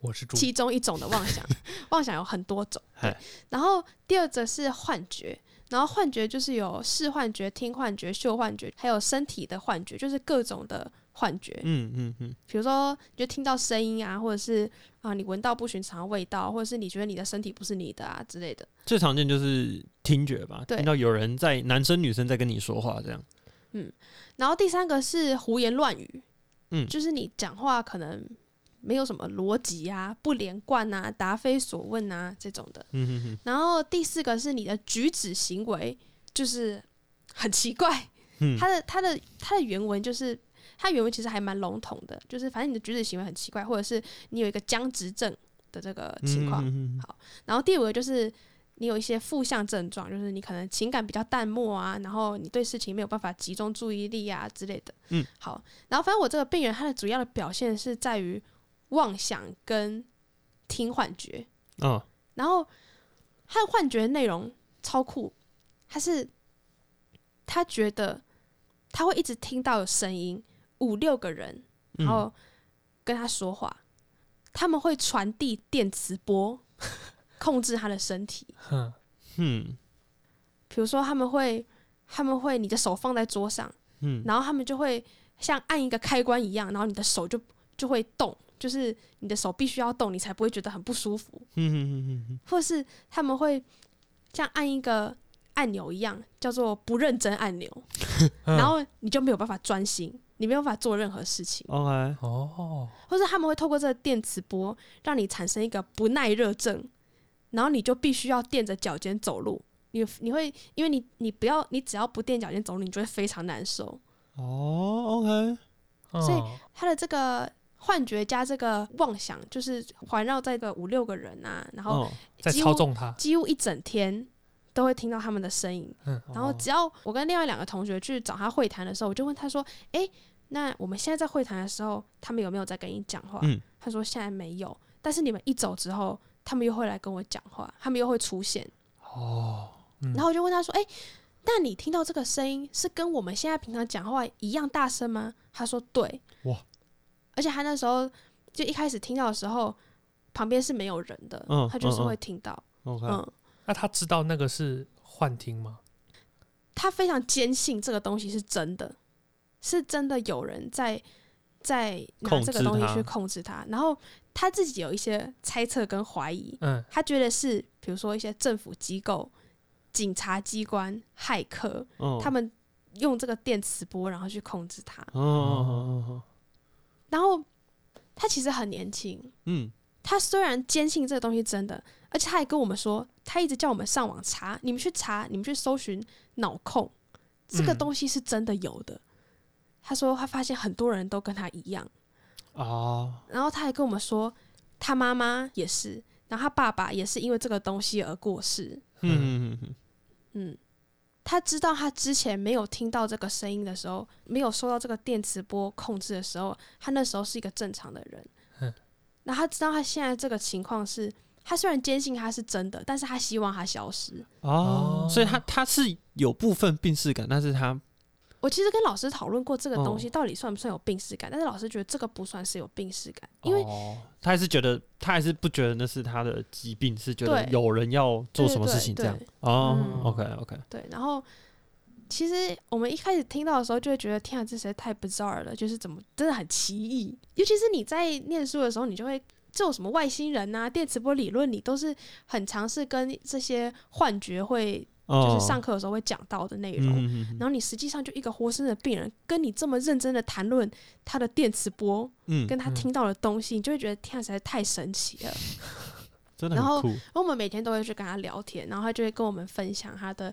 我是，其中一种的妄想，妄想有很多种。对，然后第二则是幻觉，然后幻觉就是有视幻觉、听幻觉、嗅幻觉，还有身体的幻觉，就是各种的幻觉。嗯嗯嗯，比如说，你就听到声音啊，或者是啊，你闻到不寻常的味道，或者是你觉得你的身体不是你的啊之类的。最常见就是听觉吧，听到有人在男生女生在跟你说话这样。嗯然后第三个是胡言乱语，嗯就是你讲话可能没有什么逻辑啊、不连贯啊、答非所问啊这种的。嗯哼哼，然后第四个是你的举止行为就是很奇怪，嗯它的他的他的原文就是它原文其实还蛮笼统的，就是反正你的举止行为很奇怪，或者是你有一个僵直症的这个情况。嗯好然后第五个就是你有一些负向症状，就是你可能情感比较淡漠啊，然后你对事情没有办法集中注意力啊之类的。嗯，好，然后反正我这个病人他的主要的表现是在于妄想跟听幻觉。嗯然后他的幻觉内容超酷，他是他觉得他会一直听到有声音，五六个人，嗯。然后跟他说话，他们会传递电磁波，控制他的身体。比如说，他们会他们会你的手放在桌上，嗯。然后他们就会像按一个开关一样，然后你的手就就会动，就是你的手必须要动，你才不会觉得很不舒服。嗯嗯嗯嗯。或是他们会像按一个按钮一样，叫做不认真按钮，嗯。然后你就没有办法专心，你没有办法做任何事情。，OK，哦，或者他们会透过这个电磁波，让你产生一个不耐热症，然后你就必须要垫着脚尖走路。你你会因为你你不要你只要不垫脚尖走路，你就会非常难受。哦，OK，所以哦他的这个幻觉加这个妄想，就是环绕在个五六个人啊，然后哦，在几乎操纵他，几乎一整天都会听到他们的声音。嗯，然后只要我跟另外两个同学去找他会谈的时候，我就问他说：“诶，那我们现在在会谈的时候，他们有没有在跟你讲话？”嗯他说：“现在没有，但是你们一走之后，他们又会来跟我讲话，他们又会出现。哦，嗯然后我就问他说：‘哎，那你听到这个声音是跟我们现在平常讲话一样大声吗？’他说：‘对。’哇！而且他那时候就一开始听到的时候，旁边是没有人的，嗯他就是会听到。嗯，那他知道那个是幻听吗？他非常坚信这个东西是真的，是真的有人在在拿这个东西去控制他，然后他自己有一些猜测跟怀疑，嗯，他觉得是比如说一些政府机构、警察机关、骇客，哦，他们用这个电磁波然后去控制他，哦。然后他其实很年轻，嗯。他虽然坚信这个东西真的，而且他还跟我们说，他一直叫我们上网查，你们去查，你们去搜寻脑控，这个嗯。东西是真的有的。他说他发现很多人都跟他一样，啊，然后他还跟我们说，他妈妈也是，然后他爸爸也是因为这个东西而过世。嗯嗯嗯嗯，他知道他之前没有听到这个声音的时候，没有受到这个电磁波控制的时候，他那时候是一个正常的人嗯。那他知道他现在这个情况是，他虽然坚信他是真的，但是他希望他消失。哦，所以他他是有部分病逝感，但是他我其实跟老师讨论过这个东西哦到底算不算有病耻感，但是老师觉得这个不算是有病耻感，因为哦他还是觉得他还是不觉得那是他的疾病，是觉得有人要做什么事情这样对对。哦嗯，OK OK，对，然后其实我们一开始听到的时候，就会觉得天啊，这实在太 bizarre 了，就是怎么真的很奇异。尤其是你在念书的时候，你就会这种什么外星人啊、电磁波理论，你都是很尝试跟这些幻觉会哦就是上课的时候会讲到的内容。然后你实际上就一个活生生的病人，跟你这么认真的谈论他的电磁波，嗯，跟他听到的东西，你就会觉得天啊，实在太神奇了。真的然后我们每天都会去跟他聊天，然后他就会跟我们分享他的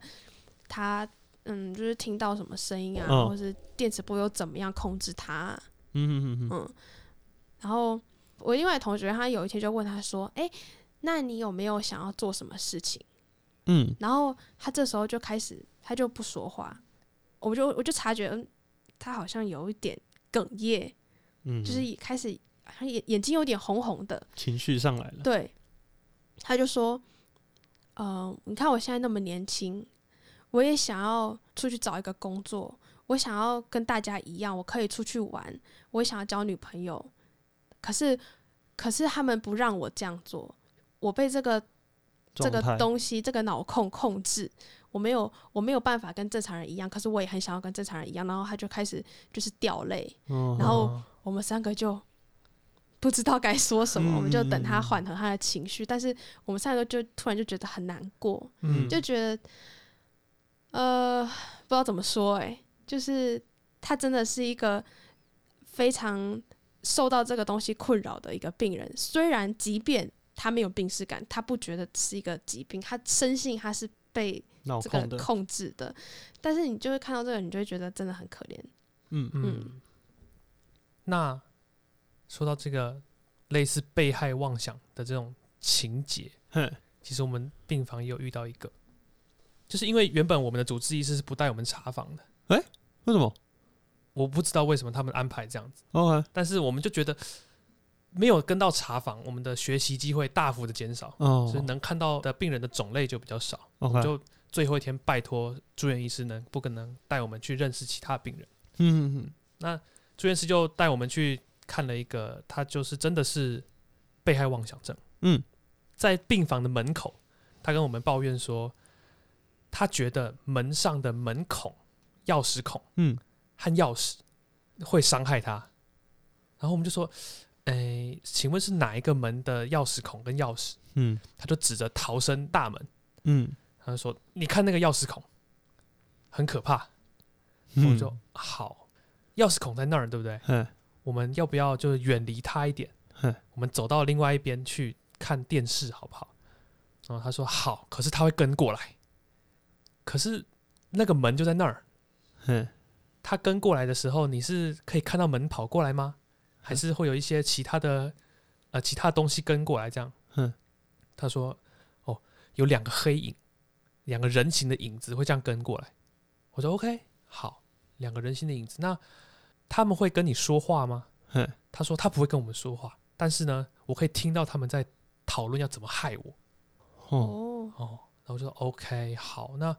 他嗯，就是听到什么声音啊，嗯或是电磁波又怎么样控制他啊、嗯嗯嗯嗯，然后我另外同学他有一天就问他说：“哎、那你有没有想要做什么事情？”嗯。然后他这时候就开始，他就不说话，我就我就察觉，嗯，他好像有一点哽咽，嗯，就是也开始好像眼眼睛有点红红的，情绪上来了。对，他就说，呃，你看我现在那么年轻，我也想要出去找一个工作，我想要跟大家一样，我可以出去玩，我也想要交女朋友，可是可是他们不让我这样做，我被这个这个东西这个脑控控制。我没有，我没有办法跟正常人一样，可是我也很想要跟正常人一样。然后他就开始就是掉泪，嗯然后哦我们三个就不知道该说什么，嗯我们就等他缓和他的情绪。但是我们三个就突然就觉得很难过，嗯就觉得呃不知道怎么说、欸，就是他真的是一个非常受到这个东西困扰的一个病人。虽然即便他没有病耻感，他不觉得是一个疾病，他深信他是被这个控制的，但是你就会看到这个，你就会觉得真的很可怜。嗯嗯，那说到这个类似被害妄想的这种情节，哼，其实我们病房也有遇到一个，就是因为原本我们的主治医师是不带我们查房的，为什么？我不知道为什么他们安排这样子，？OK，但是我们就觉得没有跟到查房，我们的学习机会大幅的减少，哦所以能看到的病人的种类就比较少，我们就最后一天拜托住院医师能不可能带我们去认识其他病人。嗯嗯嗯，住院师就带我们去看了一个，他就是真的是被害妄想症。嗯，在病房的门口，他跟我们抱怨说，他觉得门上的门孔、钥匙孔嗯和钥匙会伤害他。然后我们就说，诶，请问是哪一个门的钥匙孔跟钥匙？嗯他就指着逃生大门，嗯他就说：“你看那个钥匙孔，很可怕。”嗯，我就好，钥匙孔在那儿，对不对？嗯我们要不要就远离他一点嗯？我们走到另外一边去看电视，好不好？然后他说好，可是他会跟过来。可是那个门就在那儿，嗯他跟过来的时候，你是可以看到门跑过来吗？还是会有一些其他的呃其他东西跟过来这样？哼他说哦，有两个黑影，两个人形的影子会这样跟过来。我说 OK，好，两个人形的影子，那他们会跟你说话吗？哼他说他不会跟我们说话，但是呢，我可以听到他们在讨论要怎么害我。哦，哦，哦，然后我就说 OK，好，那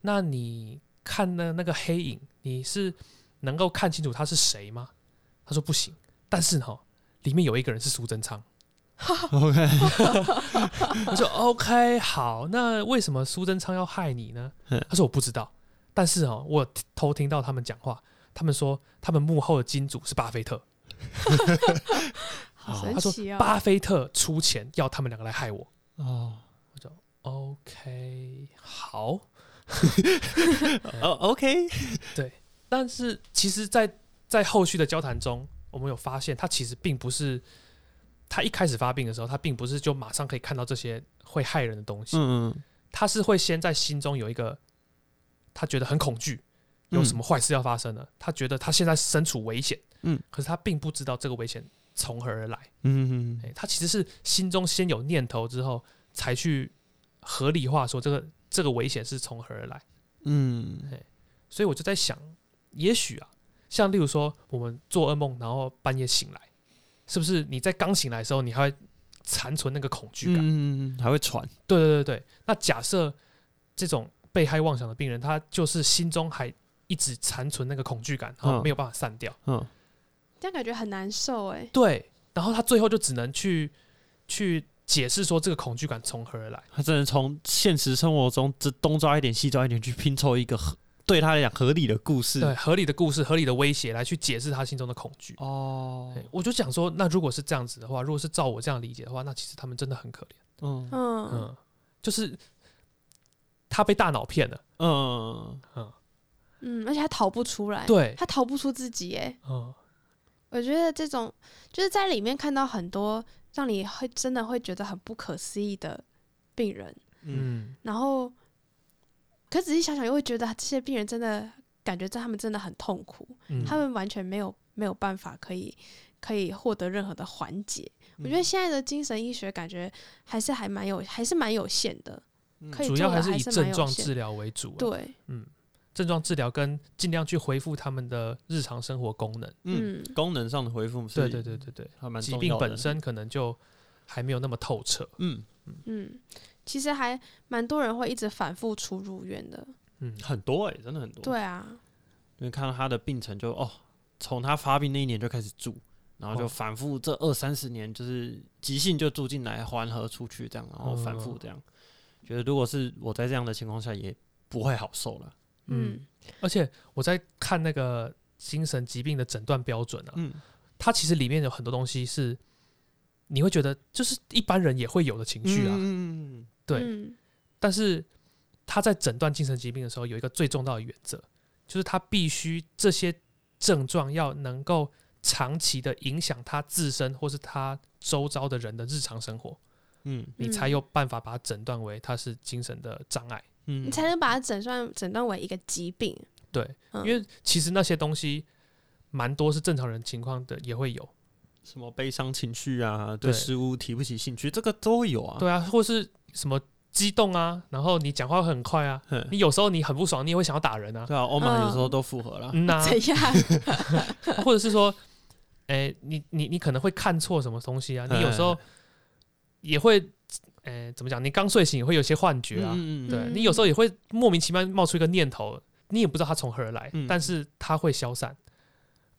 那你看的那个黑影，你是能够看清楚他是谁吗？他说不行，但是哈、里面有一个人是苏贞昌。OK，我说 OK，好，那为什么苏贞昌要害你呢嗯？他说我不知道，但是哦，我偷听到他们讲话，他们说他们幕后的金主是巴菲特，好好他说神奇哦！巴菲特出钱要他们两个来害我。哦，OK，好，哦，OK，对但是其实在，在后续的交谈中，我们有发现，他其实并不是他一开始发病的时候，他并不是就马上可以看到这些会害人的东西，嗯嗯他是会先在心中有一个他觉得很恐惧，有什么坏事要发生了，他觉得他现在身处危险，嗯，可是他并不知道这个危险从何而来，嗯嗯哎、他其实是心中先有念头之后，才去合理化说这个这个危险是从何而来。嗯。所以我就在想，也许啊，像例如说我们做噩梦，然后半夜醒来，是不是你在刚醒来的时候，你还会残存那个恐惧感？嗯，还会喘，对对对对。那假设这种被害妄想的病人，他就是心中还一直残存那个恐惧感，然后没有办法散掉。嗯这样感觉很难受哎。对，然后他最后就只能去去解释说这个恐惧感从何而来。他只能从现实生活中这东抓一点西抓一点去拼凑一个对他来讲合理的故事。对，合理的故事、合理的威胁来去解释他心中的恐惧。哦，我就想说，那如果是这样子的话，如果是照我这样理解的话，那其实他们真的很可怜。嗯。嗯，嗯，就是他被大脑骗了，嗯，嗯。嗯，而且他逃不出来，对，他逃不出自己，哎，嗯。我觉得这种就是在里面看到很多让你会真的会觉得很不可思议的病人，嗯。然后可仔细想想又会觉得这些病人真的感觉在他们真的很痛苦，嗯，他们完全没有没有办法可以可以获得任何的缓解。我嗯觉得现在的精神医学感觉还是还蛮有还是蛮有限的，可以主要还是以症状治疗为主、啊，，对，嗯，症状治疗跟尽量去恢复他们的日常生活功能，嗯，嗯。功能上的恢复是，对对对对对，疾重要的病本，身可能就还没有那么透彻，嗯，嗯，其实还蛮多人会一直反复出入院的，嗯，很多哎，真的很多，对啊，因为看到他的病程就哦，从他发病那一年就开始住，然后就哦。反复这二三十年，就是急性就住进来，缓和出去这样，然后反复嗯。这样。觉得如果是我在这样的情况下，也不会好受了。嗯。嗯。而且我在看那个精神疾病的诊断标准啊，嗯。它其实里面有很多东西是你会觉得就是一般人也会有的情绪啊，嗯对。嗯。但是他在诊断精神疾病的时候有一个最重要的原则，就是他必须这些症状要能够长期的影响他自身或是他周遭的人的日常生活，嗯。你才有办法把它诊断为他是精神的障碍。嗯你才能把它诊断诊断为一个疾病，对，嗯。因为其实那些东西蛮多是正常人情况的也会有，什么悲伤情绪啊，对对。事物提不起兴趣，这个都会有啊。对啊，或是什么激动啊，然后你讲话会很快啊，你有时候你很不爽，你也会想要打人啊，对啊，欧玛有时候都复合了。嗯呐、怎样？或者是说，哎、你你你可能会看错什么东西啊，你有时候也会，哎、怎么讲？你刚睡醒也会有些幻觉啊，嗯对嗯。你有时候也会莫名其妙冒出一个念头，你也不知道它从何而来，嗯。但是它会消散，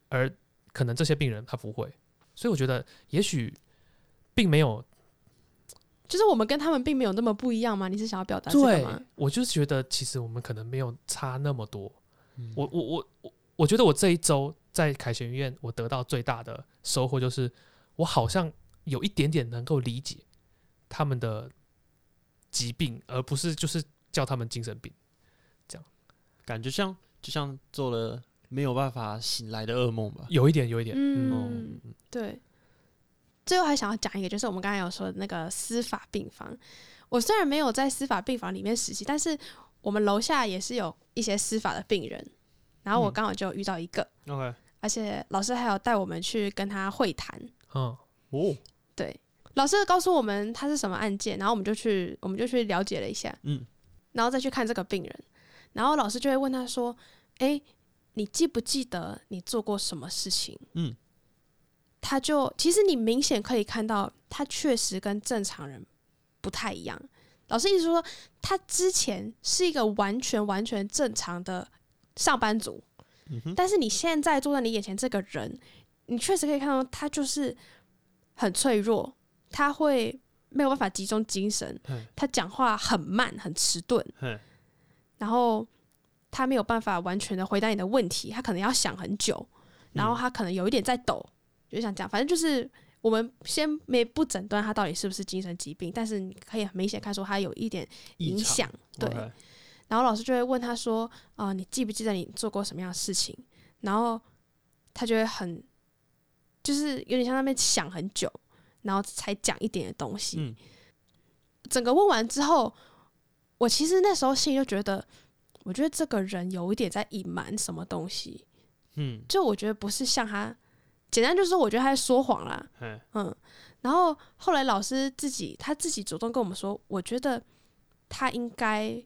而可能这些病人他不会，所以我觉得也许并没有就是我们跟他们并没有那么不一样吗？你是想要表达这个对吗？，我就是觉得其实我们可能没有差那么多。嗯我我我我我觉得我这一周在凯旋医院，我得到最大的收获就是，我好像有一点点能够理解他们的疾病，而不是就是叫他们精神病这样。感觉像就像做了没有办法醒来的噩梦吧。有一点，有一点，嗯，对。最后还想要讲一个，就是我们刚才有说的那个司法病房。我虽然没有在司法病房里面实习，但是我们楼下也是有一些司法的病人，然后我嗯。刚好就遇到一个，OK，而且老师还有带我们去跟他会谈。嗯。哦，对，老师告诉我们他是什么案件，然后我们就去我们就去了解了一下，嗯。然后再去看这个病人，然后老师就会问他说：“诶，你记不记得你做过什么事情？”嗯，他就其实你明显可以看到，他确实跟正常人不太一样。老师意思说，他之前是一个完全完全正常的上班族，嗯，但是你现在坐在你眼前这个人，你确实可以看到他就是很脆弱，他会没有办法集中精神，他讲话很慢很迟钝，然后他没有办法完全的回答你的问题，他可能要想很久，然后他可能有一点在抖，就想讲，反正就是我们先没不诊断他到底是不是精神疾病，但是你可以很明显看出他有一点影响，对。然后老师就会问他说：“啊、你记不记得你做过什么样的事情？”然后他就会很，就是有点像那边想很久，然后才讲一点的东西。嗯整个问完之后，我其实那时候心里就觉得，我觉得这个人有一点在隐瞒什么东西。嗯，就我觉得不是像他，简单就是说，我觉得他在说谎啦。嗯，然后后来老师自己他自己主动跟我们说，我觉得他应该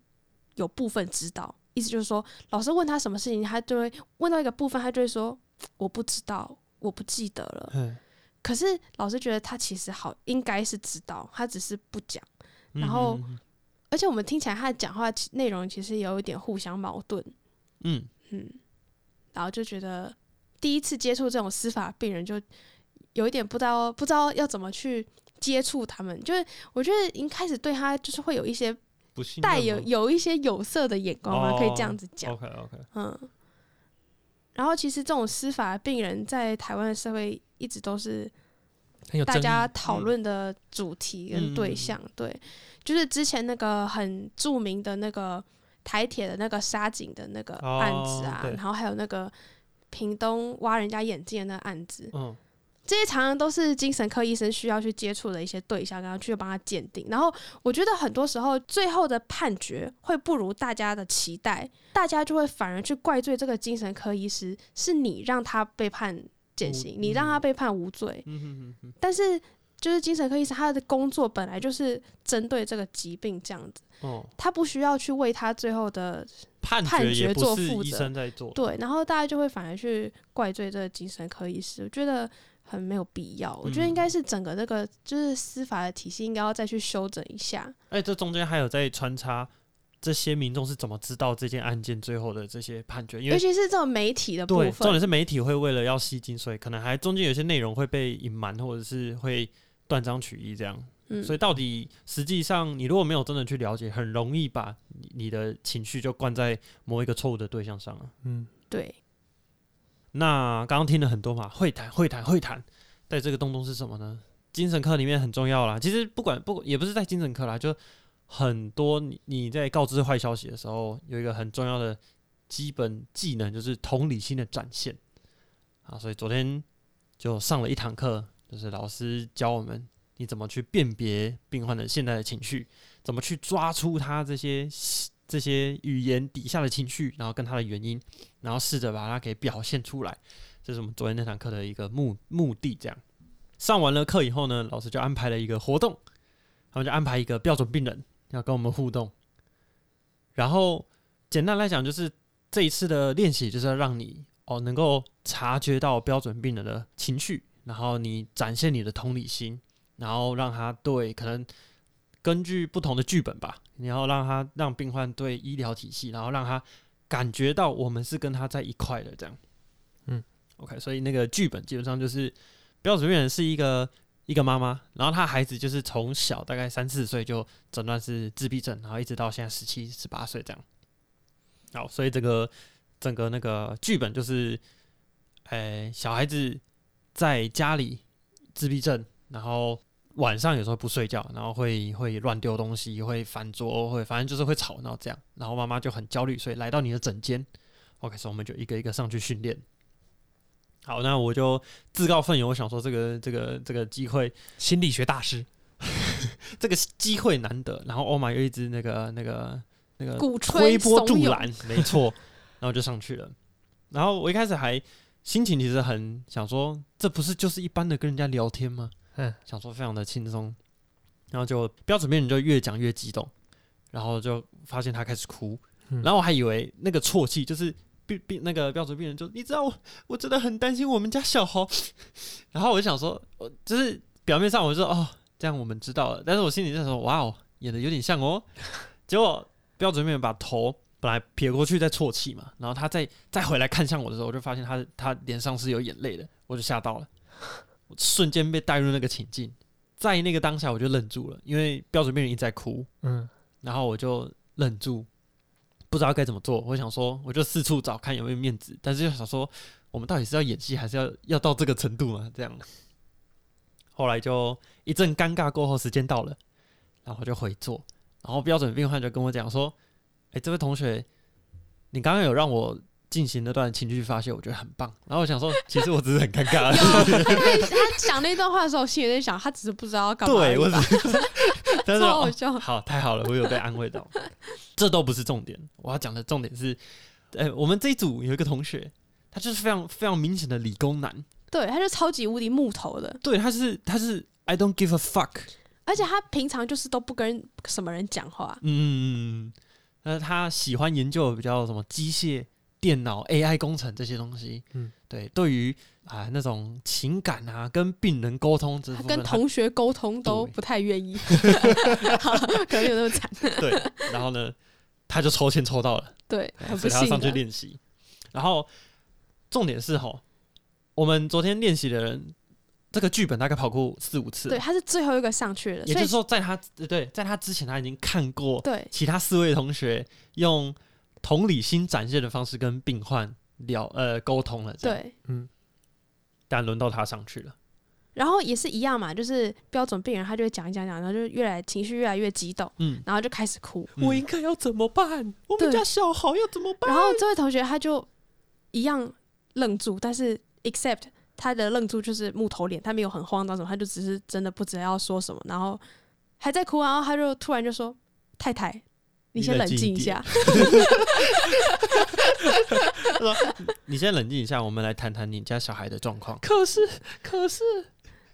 有部分知道，意思就是说，老师问他什么事情，他就会问到一个部分，他就会说我不知道，我不记得了。嘿，可是老师觉得他其实好应该是知道，他只是不讲。然后而且我们听起来他的讲话其内容其实有一点互相矛盾，嗯，嗯，然后就觉得第一次接触这种司法病人，就有一点不知道不知道要怎么去接触他们，就是我觉得一开始对他就是会有一些带有有一些有色的眼光嘛，可以这样子讲，OK OK，嗯。然后其实这种司法病人在台湾的社会一直都是大。家讨嗯论的主题跟对象。对，就是之前那个很著名的那个台铁的那个沙井的那个案子啊，哦然后还有那个屏东挖人家眼镜的那个案子，嗯，这些常常都是精神科医生需要去接触的一些对象，然后去帮他鉴定。然后我觉得很多时候最后的判决会不如大家的期待，大家就会反而去怪罪这个精神科医师，是你让他被判减刑，你让他被判无罪。嗯哼哼哼，但是就是精神科医生他的工作本来就是针对这个疾病这样子，哦，他不需要去为他最后的判判决做负责生在做，对，然后大家就会反而去怪罪这个精神科医师，我觉得很没有必要。我觉得应该是整个这个就是司法的体系应该要再去修整一下。哎，这中间还有在穿插这些民众是怎么知道这件案件最后的这些判决，因为尤其是这种媒体的部分，重点，是媒体会为了要吸金，所以可能还中间有些内容会被隐瞒，或者是会断章取义这样。嗯，所以到底实际上，你如果没有真的去了解，很容易把你你的情绪就灌在某一个错误的对象上了。嗯，对，那刚刚听了很多嘛，会谈会谈会谈，在这个东东是什么呢？精神科里面很重要啦。其实不管不也不是在精神科啦，就很多你你在告知坏消息的时候，有一个很重要的基本技能，就是同理心的展现啊。所以昨天就上了一堂课，就是老师教我们你怎么去辨别病患的现在的情绪，怎么去抓出他这些这些语言底下的情绪，然后跟他的原因，然后试着把它给表现出来。这是我们昨天那堂课的一个目目的。这样上完了课以后呢，老师就安排了一个活动，他们就安排一个标准病人要跟我们互动。然后简单来讲，就是这一次的练习就是要让你哦能够察觉到标准病人的情绪，然后你展现你的同理心，然后让他对可能根据不同的剧本吧，你要让他让病患对医疗体系，然后让他感觉到我们是跟他在一块的这样。嗯，OK，所以那个剧本基本上就是标准病人是一个一个妈妈，然后她孩子就是从小大概三四岁就诊断是自闭症，然后一直到现在十七十八岁这样。好，所以这个整个那个剧本就是，哎，小孩子在家里自闭症，然后晚上有时候不睡觉，然后会会乱丢东西，会翻桌，会反正就是会吵闹这样，然后妈妈就很焦虑，所以来到你的诊间，OK，所以我们就一个一个上去训练。好，那我就自告奋勇，我想说这个这个这个机会，心理学大师，这个机会难得，然后欧玛又一直那个那个那个鼓吹助澜，没错，然后就上去了。然后我一开始还心情其实很想说，这不是就是一般的跟人家聊天吗？嗯，想说非常的轻松，然后就标准病人就越讲越激动，然后就发现他开始哭，嗯然后我还以为那个啜泣就是病病那个标准病人就你知道我我真的很担心我们家小猴，然后我就想说，我就是表面上我就说哦这样我们知道了，但是我心里在说哇哦演的有点像哦，结果标准病人把头本来撇过去在啜泣嘛，然后他再再回来看向我的时候，我就发现他他脸上是有眼泪的，我就吓到了，我瞬间被带入那个情境，在那个当下我就愣住了，因为标准病人一直在哭，嗯，然后我就愣住，不知道该怎么做。我想说，我就四处找看有没有面子，但是又想说，我们到底是要演戏，还是要要到这个程度吗？这样。后来就一阵尴尬过后，时间到了，然后就回座，然后标准病患就跟我讲说：“哎、这位同学，你刚刚有让我进行那段情绪发泄，我觉得很棒。”然后我想说，其实我只是很尴尬他讲那段话的时候，我心里在想，他只是不知道要干嘛对，我。只是，但是哦超好笑好，太好了，我有被安慰到。这都不是重点，我要讲的重点是，哎、我们这一组有一个同学，他就是非常非常明显的理工男，对，他就超级无敌木头的，对，他是他是 I don't give a fuck，而且他平常就是都不跟什么人讲话。嗯，那他喜欢研究比较什么机械、电脑、AI 工程这些东西，嗯嗯，对，对于啊那种情感啊，跟病人沟通这部分，跟同学沟通都不太愿意，好可能有那么惨。对，然后呢，他就抽签抽到了。对，很不所以他要上去。练习。然后重点是吼，我们昨天练习的人，这个剧本大概跑过四五次了，对，他是最后一个上去的，所以也就是说，在他对在他之前，他已经看过对其他四位同学用同理心展现的方式跟病患聊呃沟通了，对，嗯，但轮到他上去了，然后也是一样嘛，就是标准病人他就会讲一讲讲，然后就越来情绪越来越激动，嗯，然后就开始哭。嗯我应该要怎么办？我们家小豪要怎么办？然后这位同学他就一样愣住，但是 except 他的愣住就是木头脸，他没有很慌张什么，他就只是真的不知道要说什么，然后还在哭，然后他就突然就说：“太太，你你先冷冷静一静一下。你先冷静一下，我们来谈谈你家小孩的状况。可是，可是，”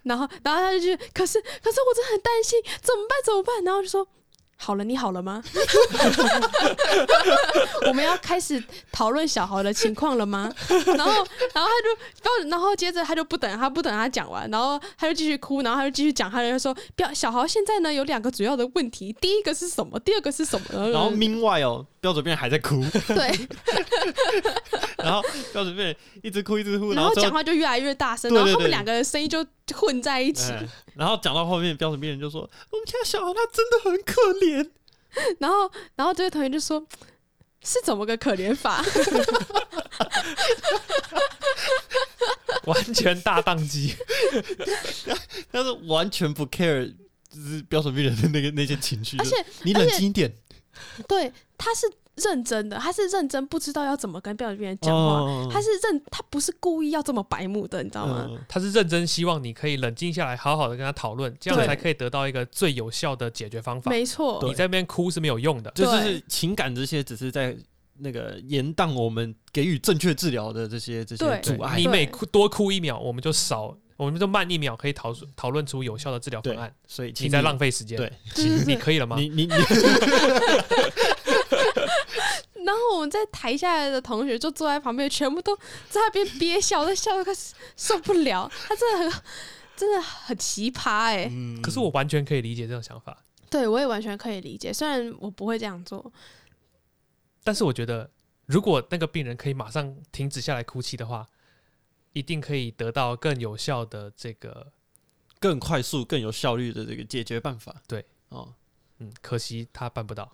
然后，然后他就去，可是，可是我真的很担心，怎么办？怎么办？然后就说。好了，你好了吗？我们要开始讨论小豪的情况了吗？然后，然后他就，然后接着他就不等他不等他讲完，然后他就继续哭，然后他就继续讲，他就说：“标小豪现在呢有两个主要的问题，第一个是什么？第二个是什么？”然后 meanwhile 哦，标准病人还在哭，对，然后标准病人一直哭一直哭，然后讲话就越来越大声，然后他们两个人声音就混在一起，哎然后讲到后面，标准病人就说：“我们家小孩他真的很可怜。然后，然后这位同学就说：“是怎么个可怜法？” 完全大宕机。”但是完全不 care，就是标准病人的那个那些情绪。而且你冷静一点，对，他是认真的，他是认真不知道要怎么跟标准病人讲话，哦他是认他不是故意要这么白目的，你知道吗？嗯他是认真希望你可以冷静下来，好好的跟他讨论，这样对才可以得到一个最有效的解决方法。没错，你在那边哭是没有用的。就是情感这些只是在那个延宕我们给予正确治疗的这些这些对阻碍你。每哭多哭一秒，我们就少，我们就慢一秒，可以讨讨论出有效的治疗方案。，所以请你在浪费时间。对，对对对你可以了吗？你你你 然后我们在台下来的同学就坐在旁边，全部都在那边憋笑，在笑的快受不了。他真的很 真的很奇葩哎、嗯可是我完全可以理解这种想法，对我也完全可以理解，虽然我不会这样做。但是我觉得，如果那个病人可以马上停止下来哭泣的话，一定可以得到更有效的这个。更快速、更有效率的这个解决办法。对，哦，嗯，可惜他办不到，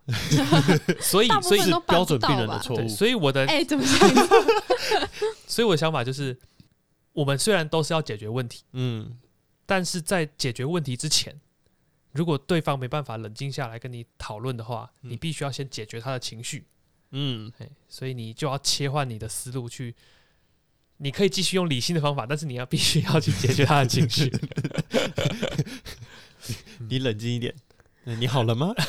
所以所以是标准病人的错误。所以我的哎、怎么？所以我的想法就是，我们虽然都是要解决问题，嗯，但是在解决问题之前，如果对方没办法冷静下来跟你讨论的话，嗯你必须要先解决他的情绪。嗯，嘿所以你就要切换你的思路去。你可以继续用理性的方法，但是你要必须要去解决他的情绪。你冷静一点。你好了吗？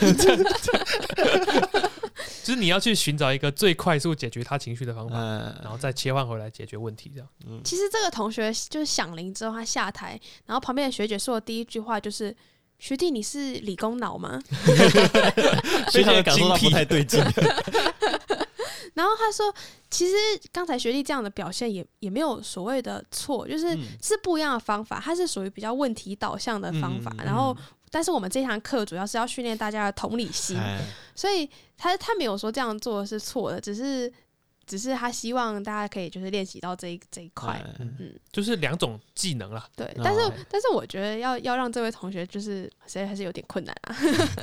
就是你要去寻找一个最快速解决他情绪的方法，嗯然后再切换回来解决问题。这样，嗯，其实这个同学就是响铃之后，他下台，然后旁边的学姐说的第一句话就是：“学弟，你是理工脑吗 非常的感受到不太对劲。？”然后他说：“其实刚才学弟这样的表现也也没有所谓的错，就是嗯是不一样的方法，他是属于比较问题导向的方法。嗯然后，但是我们这堂课主要是要训练大家的同理心，哎，所以他他没有说这样做是错的，只是只是他希望大家可以就是练习到这一这一块。嗯嗯，就是两种技能啦。对，哦但是、但是我觉得要要让这位同学就是实在还是有点困难啊。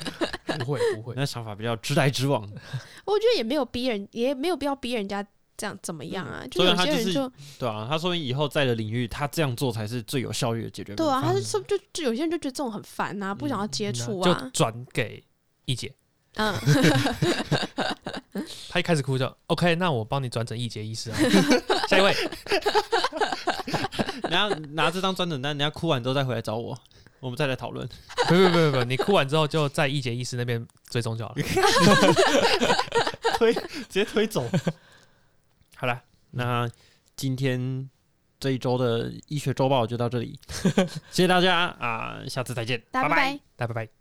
不会不会，那想法比较直来直往。我觉得也没有逼人，也没有必要逼人家这样怎么样啊。就所以有他就是些人就对啊，他说明以后在的领域，他这样做才是最有效率的解决对啊，他是说就就有些人就觉得这种很烦啊，不想要接触啊就啊。转给一姐。嗯，他一开始哭就 OK，那我帮你转诊一节医师啊。下一位，你要拿这张转诊单，你要哭完之后再回来找我，我们再来讨论。不不不不，你哭完之后就在一节医师那边追踪就好了。推直接推走。好了，那今天这一周的医学周报就到这里，谢谢大家啊，下次再见，拜大家拜拜。大家拜拜。